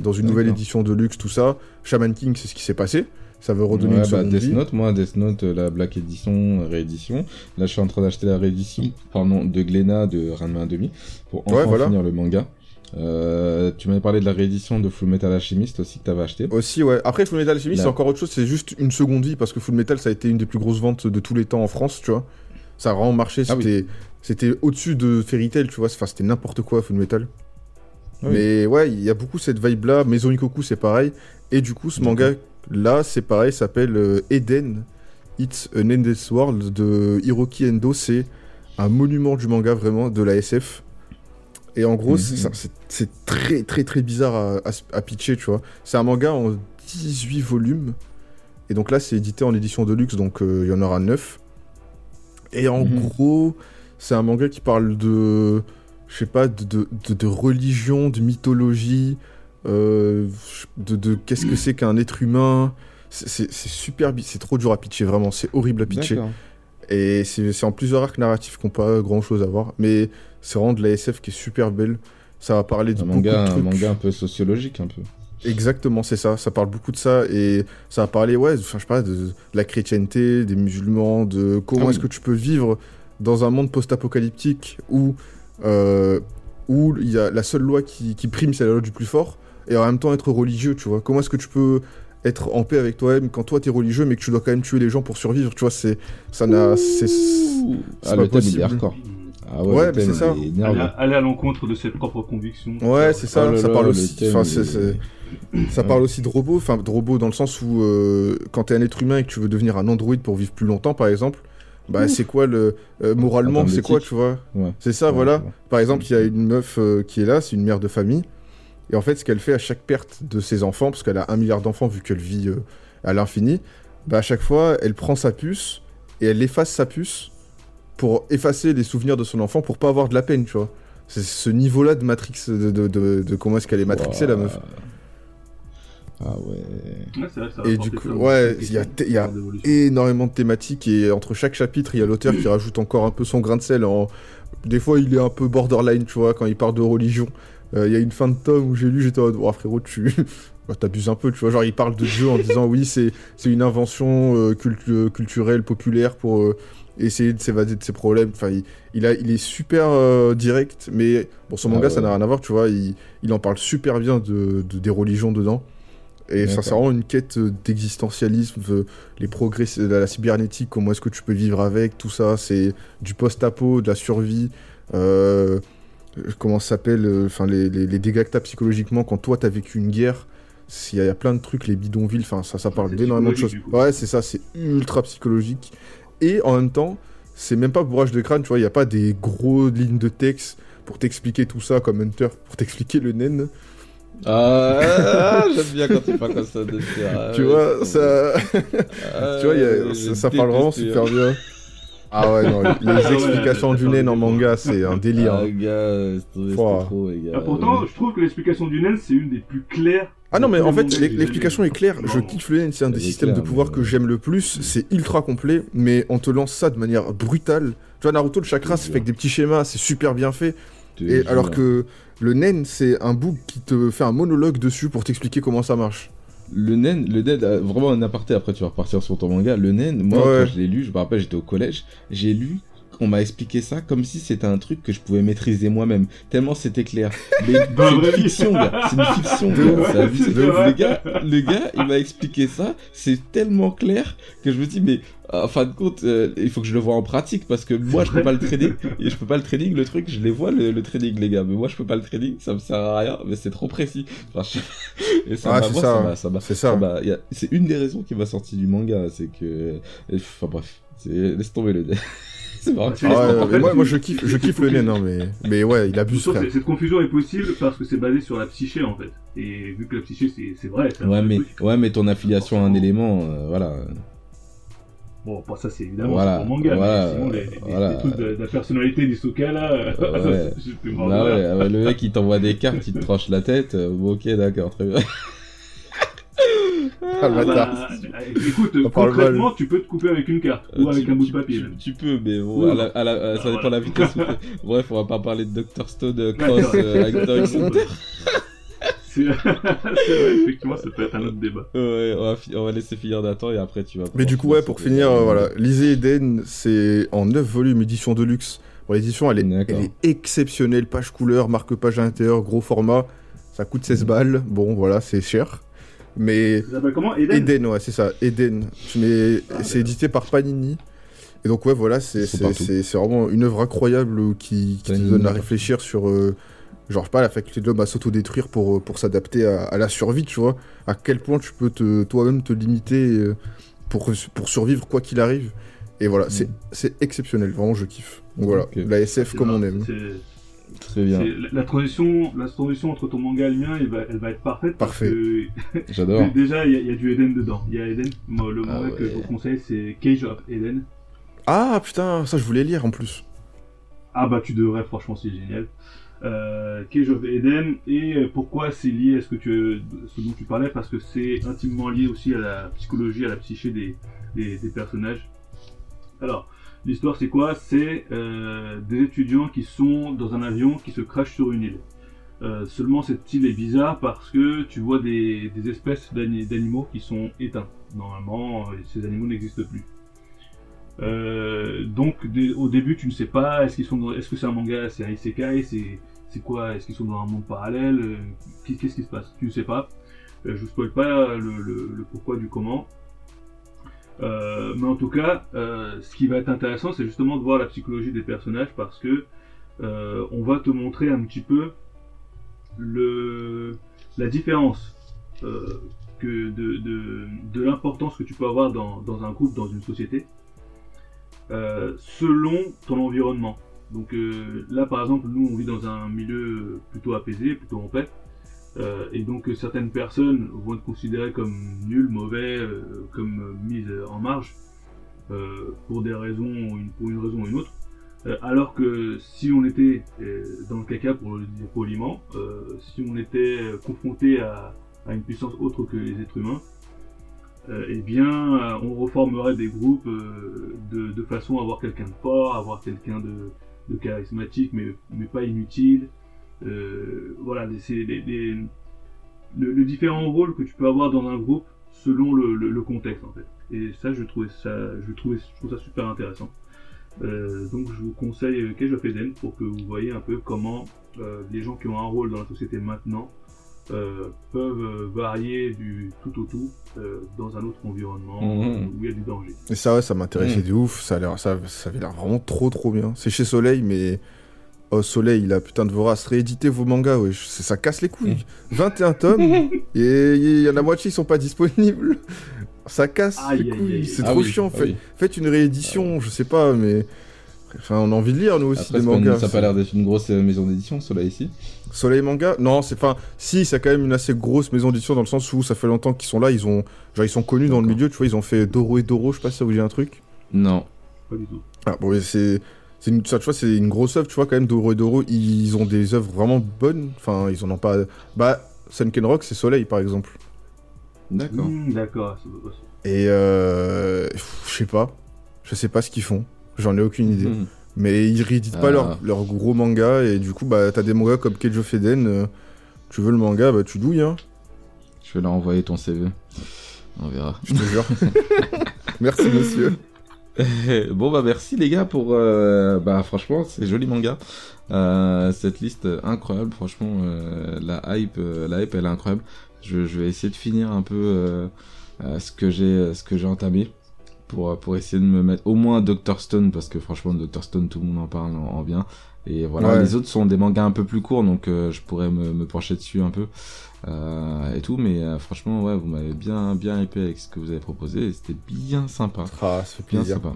dans une nouvelle édition de luxe, tout ça. Shaman King, c'est ce qui s'est passé. Ça veut redonner Ouais, une bah, Death vie. Note, moi, Death Note, euh, la Black Edition, réédition. Là, je suis en train d'acheter la réédition pardon, de Glénat de Ranma 1,5 pour enfin Ouais, voilà. finir le manga. Euh, tu m'avais parlé de la réédition de Full Metal Alchemist aussi que t'avais acheté. Aussi, ouais. Après, Full Metal Alchemist, Là. c'est encore autre chose, c'est juste une seconde vie parce que Full Metal, ça a été une des plus grosses ventes de tous les temps en France, tu vois. Ça a vraiment marché, Ah oui. c'était c'était au-dessus de Fairy Tail, tu vois. Enfin, c'était n'importe quoi, Full Metal. Oui. Mais ouais, il y a beaucoup cette vibe-là. Maison Ikoku, c'est pareil. Et du coup, ce manga, là, c'est pareil, s'appelle euh, Eden. It's an Endless World de Hiroki Endo. C'est un monument du manga, vraiment, de la SF. Et en gros, Mhm. c'est ça, très, très, très bizarre à, à- à pitcher, tu vois. C'est un manga en 18 volumes. Et donc là, c'est édité en édition de luxe, donc euh, il y en aura 9. Et en Mhm. gros, c'est un manga qui parle de, je sais pas, de, de, religion, de mythologie, de, de qu'est-ce que c'est qu'un être humain? C'est- super, c'est trop dur à pitcher, vraiment, c'est horrible à pitcher. Et c'est en plusieurs arcs narratifs qui n'ont pas grand chose à voir. Mais c'est vraiment de la SF qui est super belle. Ça va parler de Un beaucoup manga, de un manga un peu sociologique, un peu. Exactement, c'est ça. Ça parle beaucoup de ça. Et ça va parler, ouais, je sais pas, de la chrétienté, des musulmans, de comment Ah oui. est-ce que tu peux vivre dans un monde post-apocalyptique où, euh, où il y a la seule loi qui, qui prime, c'est la loi du plus fort. Et en même temps être religieux, tu vois. Comment est-ce que tu peux être en paix avec toi-même quand toi t'es religieux mais que tu dois quand même tuer les gens pour survivre, tu vois, c'est ça n'a c'est Ah, pas le thème, il possible. Ah ouais, Ouais, mais c'est ça. aller, à- aller à l'encontre de ses propres convictions. Ouais, c'est ça, là ça là, parle le aussi. Enfin, il c'est- est- c'est- ça parle aussi de robots, enfin de robots dans le sens où euh, quand t'es un être humain et que tu veux devenir un androïde pour vivre plus longtemps, par exemple, bah c'est quoi le euh, moralement, c'est quoi, tu vois? Ouais. C'est ça, Ouais, voilà. Par exemple, il y a une meuf euh, qui est là, c'est une mère de famille, et en fait, ce qu'elle fait à chaque perte de ses enfants, parce qu'elle a un milliard d'enfants vu qu'elle vit euh, à l'infini, bah à chaque fois, elle prend sa puce et elle efface sa puce pour effacer les souvenirs de son enfant pour pas avoir de la peine, tu vois. C'est ce niveau-là de Matrix, de, de, de- de comment est-ce qu'elle est matrixée, la meuf. Ah ouais. Ouais, c'est vrai que ça Et du coup, ouais, il y a, y énormément de thématiques et entre chaque chapitre, il y a l'auteur qui rajoute encore un peu son grain de sel. En... Des fois, il est un peu borderline, tu vois, quand il parle de religion. Euh, Il y a une fin de tome où j'ai lu, j'étais en mode, oh, frérot, tu. Ouais, <laughs> T'abuses un peu, tu vois. Genre, il parle de Dieu en disant oui, c'est c'est une invention euh, cultu- culturelle, populaire pour euh, essayer de s'évader de ses problèmes. Enfin, il, il a, il est super euh, direct, mais bon, son Ah manga, ouais. ça n'a rien à voir, tu vois. Il, il en parle super bien de, de- des religions dedans. Et ça, c'est vraiment une quête euh, d'existentialisme, de- les progrès de la cybernétique, comment est-ce que tu peux vivre avec, tout ça. C'est du post-apo, de la survie. euh, comment ça s'appelle euh, Enfin, les, les, les dégâts que t'as psychologiquement quand toi, t'as vécu une guerre. Il y, a- il y a plein de trucs, les bidonvilles, enfin, ça, ça parle d'énormément de choses. Ouais, c'est ça, c'est ultra psychologique. Et en même temps, c'est même pas bourrage de crâne, tu vois, il n'y a pas des gros lignes de texte pour t'expliquer tout ça comme Hunter, pour t'expliquer le naine. Ah, ah, j'aime bien quand tu parles comme ça de faire. tu vois, ça, <laughs> <laughs> tu vois, il y a- ça, ça parle vraiment super bien. Ah ouais, non, les, ouais, explications ouais, du naine en manga, c'est un délire. Ah, hein. gars, c'est trop, c'est Pouah. trop, les gars. Ah, pourtant, je trouve que l'explication du naine, c'est une des plus claires. Ah non, mais de en fait, l'explication est claire. Je kiffe le naine, c'est un des systèmes de claire, pouvoir que j'aime le plus. C'est ultra complet, mais on te lance ça de manière brutale. Tu vois, Naruto, le chakra, c'est fait avec des petits schémas, c'est super bien fait. Et alors que le nen, c'est un book qui te fait un monologue dessus pour t'expliquer comment ça marche. Le nen, le euh, vraiment un aparté, après tu vas repartir sur ton manga. Le nen, moi, Ouais. quand je l'ai lu, je me rappelle, j'étais au collège, j'ai lu, on m'a expliqué ça comme si c'était un truc que je pouvais maîtriser moi-même, tellement c'était clair. <laughs> Mais c'est une fiction, gars, c'est une fiction, gars, ouf, c'est la vie. c'est Le vrai. gars, le gars, il m'a expliqué ça, c'est tellement clair que je me dis, mais en fin de compte, euh, il faut que je le vois en pratique parce que moi, je peux pas le trading, et je peux pas le trading, le truc, je les vois le, le trading, les gars, mais moi, je peux pas le trading, ça me sert à rien, mais c'est trop précis. Enfin, je- Et ça Ah, m'a- c'est moi, ça, ça hein. m'a- ça m'a C'est ça, ça. y a- c'est une des raisons qui m'a sorti du manga, c'est que. Enfin bref, c'est- laisse tomber le. <laughs> <laughs> c'est Ah ouais, en ouais, fait, moi, moi, je kiffe, je kiffe le <laughs> naine, hein, mais, mais ouais, il abuse, que Cette confusion est possible parce que c'est basé sur la psyché en fait. Et vu que la psyché c'est vrai. Ouais mais, truc. ouais, mais ton affiliation à un élément, euh, voilà. Bon, pas ça c'est évidemment Voilà, pour manga, voilà, mais sinon les, les- voilà. les trucs de, de la personnalité d'Isoka là, <laughs> Ouais. je peux m'en Bah ouais, ouais, le mec il t'envoie des cartes, il te tranche la tête, euh, bon, ok d'accord, très bien. Ah, le Ah bah, écoute, On parle concrètement, tu peux te couper avec une carte ou Euh, avec tu- un bout de papier. Tu, tu peux, mais bon, Oui. à la, à la- euh, ça dépend de la vitesse. où. <laughs> Bref, on va pas parler de Dr. Stone euh, Cross euh, avec. <laughs> C'est vrai, effectivement, ça peut être un autre débat. Ouais, on va, fi- on va laisser finir Nathan et après tu vas. Mais du coup, ouais, pour finir, euh, voilà, lisez Eden, c'est en 9 volumes, édition de luxe. Bon, l'édition, elle est, elle est exceptionnelle, page couleur, marque-page à l'intérieur, gros format. Ça coûte 16 balles, bon, voilà, c'est cher. Mais Ça s'appelle comment? Eden? Eden, ouais, c'est ça, Eden. Mais c'est édité par Panini. Et donc, ouais, voilà, c'est vraiment une œuvre incroyable qui, qui te donne à réfléchir sur, euh, genre, je sais pas, la faculté de l'homme à s'autodétruire pour, euh, pour s'adapter à, à la survie, tu vois. À quel point tu peux te, toi-même te limiter euh, pour, pour survivre quoi qu'il arrive. Et voilà, c'est Mm. c'est exceptionnel, vraiment, je kiffe. Donc voilà, la SF comme on aime. Très bien, La, transition, la transition entre ton manga et le mien, elle va, elle va être parfaite. Parfait. <laughs> <laughs> j'adore. Déjà, il y, a- il y a du Eden dedans. Il y a Eden. Moi, le Ah manga que je vous conseille, c'est Cage of Eden. Ah putain, ça je voulais lire en plus. Ah bah tu devrais, franchement, c'est génial. Euh, Cage of Eden. Et pourquoi c'est lié à ce, que tu, ce dont tu parlais? Parce que c'est intimement lié aussi à la psychologie, à la psyché des, des, des personnages. Alors, l'histoire c'est quoi? C'est euh, des étudiants qui sont dans un avion qui se crache sur une île. Euh, seulement cette île est bizarre parce que tu vois des, espèces d'ani- d'animaux qui sont éteints. Normalement, euh, ces animaux n'existent plus. Donc au début tu ne sais pas est-ce qu'ils sont est-ce que c'est un manga c'est un isekai c'est quoi? Est-ce qu'ils sont dans un monde parallèle? Qu'est- qu'est-ce qui se passe? Tu ne sais pas je vous spoil pas le pourquoi du comment Euh, mais en tout cas euh, ce qui va être intéressant c'est justement de voir la psychologie des personnages parce que euh, on va te montrer un petit peu le la différence que de, de, de l'importance que tu peux avoir dans, dans un groupe, dans une société, selon ton environnement. Donc là, par exemple, nous, on vit dans un milieu plutôt apaisé, plutôt en paix. Euh, et donc euh, certaines personnes vont être considérées comme nulles, mauvais, euh, comme mises en marge, pour des raisons, une, pour une raison ou une autre. Alors que si on était dans le caca, pour le dire poliment, si on était confronté à, une puissance autre que les êtres humains, eh bien, on reformerait des groupes de, de façon à avoir quelqu'un de fort, à avoir quelqu'un de, de charismatique, mais, mais pas inutile. Euh, voilà, des- c'est le, le différent rôle que tu peux avoir dans un groupe selon le, le, le contexte en fait. Et ça, je trouvais ça, je trouvais, je trouve ça super intéressant. Euh, donc, je vous conseille euh, Cage of Eden pour que vous voyez un peu comment euh, les gens qui ont un rôle dans la société maintenant euh, peuvent varier du tout au tout euh, dans un autre environnement Mhm. où il y a du danger. Et ça, ouais, ça m'intéressait Mm. de ouf. Ça, a l'air, ça, ça avait l'air vraiment trop, trop bien. C'est chez Soleil, mais. Oh, Soleil, la putain de vorace. Rééditez vos mangas, ouais. c'est- Ça casse les couilles. 21 tomes, <laughs> et il y en a moitié, ils sont pas disponibles. Ça casse Aïe, les couilles. C'est Ah trop oui, chiant. ah Fait- oui. Faites une réédition, je sais pas, mais. Enfin, on a envie de lire, nous aussi, Après, des une- mangas. ça a pas l'air d'être une grosse euh, maison d'édition, cela ici. Soleil Manga Non, c'est pas. Si, c'est quand même une assez grosse maison d'édition dans le sens où ça fait longtemps qu'ils sont là. Ils ont, genre, ils sont connus dans le milieu. Tu vois, ils ont fait Doro et Doro. Je sais pas si ça vous dit un truc. Non. Pas du tout. Ah bon, mais c'est, c'est une, ça, tu vois, c'est une grosse œuvre. Tu vois, quand même, Doro et Doro, ils ont des œuvres vraiment bonnes. Enfin, ils en ont pas. Bah, Sunken Rock, c'est Soleil, par exemple. D'accord. Hmm, D'accord, Et euh, je sais pas, je sais pas ce qu'ils font. J'en ai aucune idée. Mhm. Mais ils rééditent pas Ah. leur, leur gros manga et du coup bah t'as des mangas comme Cage of Eden. euh, tu veux le manga, bah tu douilles hein. Je vais leur envoyer ton CV. On verra. Je te jure. <laughs> Merci monsieur. <laughs> bon bah merci les gars pour euh, bah franchement c'est joli manga Euh, cette liste incroyable franchement euh, la hype euh, la hype elle est incroyable. Je, vais essayer de finir un peu ce que j'ai entamé pour essayer de me mettre au moins Doctor Stone parce que franchement Doctor Stone tout le monde en parle en, en bien et voilà Ouais. les autres sont des mangas un peu plus courts donc euh, je pourrais me, me pencher dessus un peu euh, et tout mais euh, franchement ouais vous m'avez bien bien hypé avec ce que vous avez proposé c'était bien sympa Ah, ça fait Bien sympa.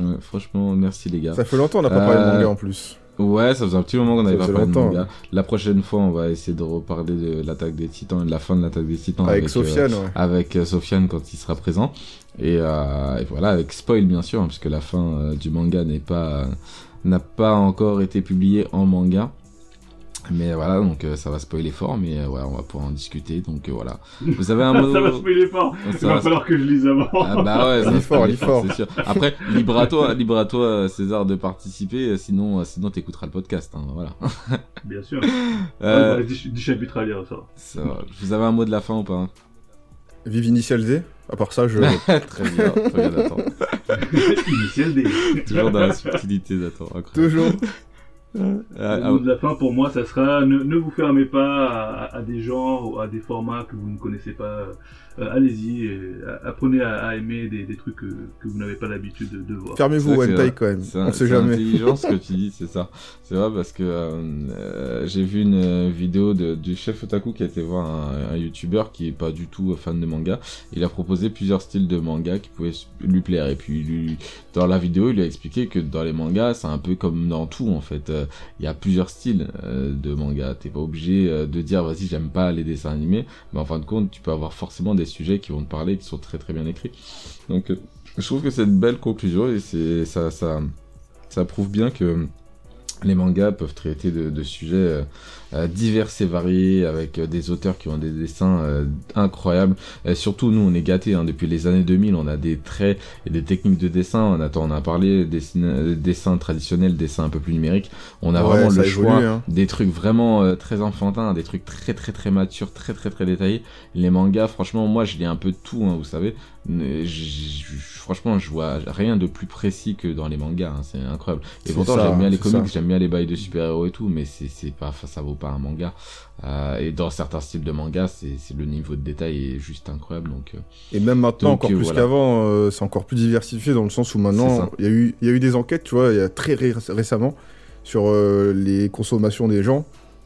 Ouais, franchement, merci les gars. Ça fait longtemps on n'a pas parlé de manga en plus. Ouais, ça faisait un petit moment qu'on n'avait pas parlé de manga. La prochaine fois, on va essayer de reparler de l'attaque des titans et de la fin de l'attaque des titans Avec, Sofiane, ouais. avec Sofiane quand il sera présent. Et, et voilà, avec spoil bien sûr, hein, puisque la fin du manga n'est pas n'a pas encore été publiée en manga. Mais voilà, donc euh, ça va spoiler fort, mais euh, ouais, on va pouvoir en discuter. Donc euh, voilà. Vous avez un <laughs> mot ça va spoiler fort. Ça Il va va falloir que je lise avant. Ah bah ouais, ça Lis va fort, spoiler lis fort. c'est sûr. Après, libre à toi, libre à toi, euh, César, de participer. Sinon, sinon t'écouteras le podcast. Hein, voilà. Bien sûr. <laughs> Euh, Ouais, 10 10 chapitres à lire, ça va. ça va. Vous avez un mot de la fin ou pas Vive Initial D. À part ça, je. <laughs> Très bien, très bien, d'attendre. <laughs> Initial D. Toujours dans la subtilité d'attendre. incroyable. Toujours. Euh, ah, la fin pour moi, ça sera ne, ne vous fermez pas à, à des genres ou à des formats que vous ne connaissez pas. Euh, Allez-y, a- apprenez à, à aimer des, des trucs que, que vous n'avez pas l'habitude de, de voir. Fermez-vous C'est au c'est hentai quand même. C'est On sait c'est jamais. intelligent ce que <laughs> tu dis, c'est ça. C'est vrai parce que euh, euh, j'ai vu une euh, vidéo de, du chef otaku qui a été voir un, un youtubeur qui est pas du tout fan de manga. Il a proposé plusieurs styles de manga qui pouvaient lui plaire. Et puis lui, dans la vidéo, il lui a expliqué que dans les mangas, c'est un peu comme dans tout en fait. Euh, Il y a plusieurs styles euh, de manga. T'es pas obligé euh, de dire vas-y j'aime pas les dessins animés, mais en fin de compte, tu peux avoir forcément des sujets qui vont te parler, qui sont très très bien écrits. Donc euh, je trouve que c'est une belle conclusion et c'est ça ça ça prouve bien que les mangas peuvent traiter de, de sujets euh, euh, divers et variés avec euh, des auteurs qui ont des dessins euh, incroyables. Et surtout, nous, on est gâtés. Hein, depuis les années 2000, on a des traits et des techniques de dessin. On a, on a parlé dessin, dessin traditionnel, dessin un peu plus numérique. On a Ouais, vraiment le choix hein. des trucs vraiment euh, très enfantins, des trucs très très très matures, très très très détaillés. Les mangas, franchement, moi, je lis un peu de tout, hein, vous savez. Franchement, je vois rien de plus précis que dans les mangas. hein, c'est incroyable. Et pourtant, j'aime bien les comics, j'aime bien les bails de super-héros et tout, mais c'est pas ça vaut pas un manga. Euh, et dans certains styles de manga, c'est le niveau de détail est juste incroyable. Donc euh, Et même maintenant, Donc, encore euh, plus voilà. qu'avant, c'est encore plus diversifié dans le sens où maintenant, il y, a eu- il y a eu des enquêtes, tu vois, il y a très ré- récemment, sur les consommations des gens.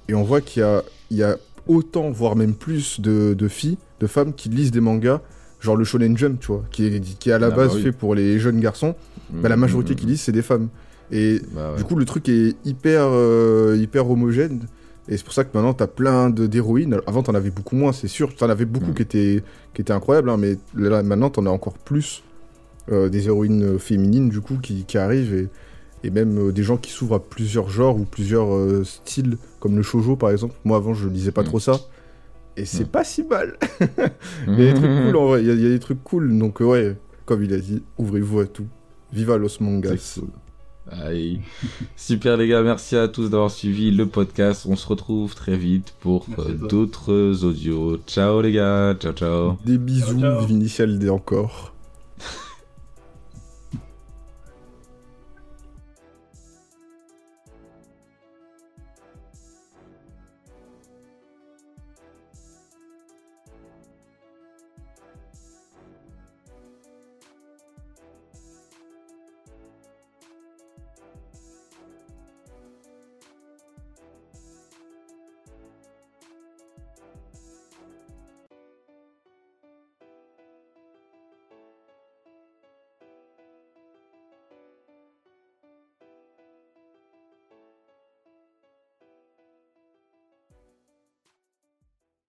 Et on voit qu'il y a, il y a autant, voire même plus de, de filles, de femmes qui lisent des mangas, genre le Shonen Jump, tu vois, qui est, qui est à la Ah, bah base oui. fait pour les jeunes garçons. Bah, la mm, majorité mm, qui lisent, c'est des femmes. Et bah ouais. du coup, le truc est hyper, euh, hyper homogène. Et c'est pour ça que maintenant, t'as plein d'héroïnes. Avant, t'en avais beaucoup moins, c'est sûr. T'en avais beaucoup Mm. qui, étaient, qui étaient incroyables, hein, mais là, maintenant, t'en as encore plus euh, des héroïnes féminines, du coup, qui, qui arrivent. Et, et même euh, des gens qui s'ouvrent à plusieurs genres ou plusieurs euh, styles, comme le shoujo, par exemple. Moi, avant, je lisais pas Mm. trop ça. Et c'est pas si mal. <laughs> Il y a des trucs cool, en vrai. Il y, a- il y a des trucs cool. Donc, euh, ouais, comme il a dit, ouvrez-vous à tout. Viva los mangas. Aïe. Super les gars, merci à tous d'avoir suivi le podcast. On se retrouve très vite pour euh, d'autres audios. Ciao les gars, ciao ciao. Des bisous, ciao. Vinicial des encore.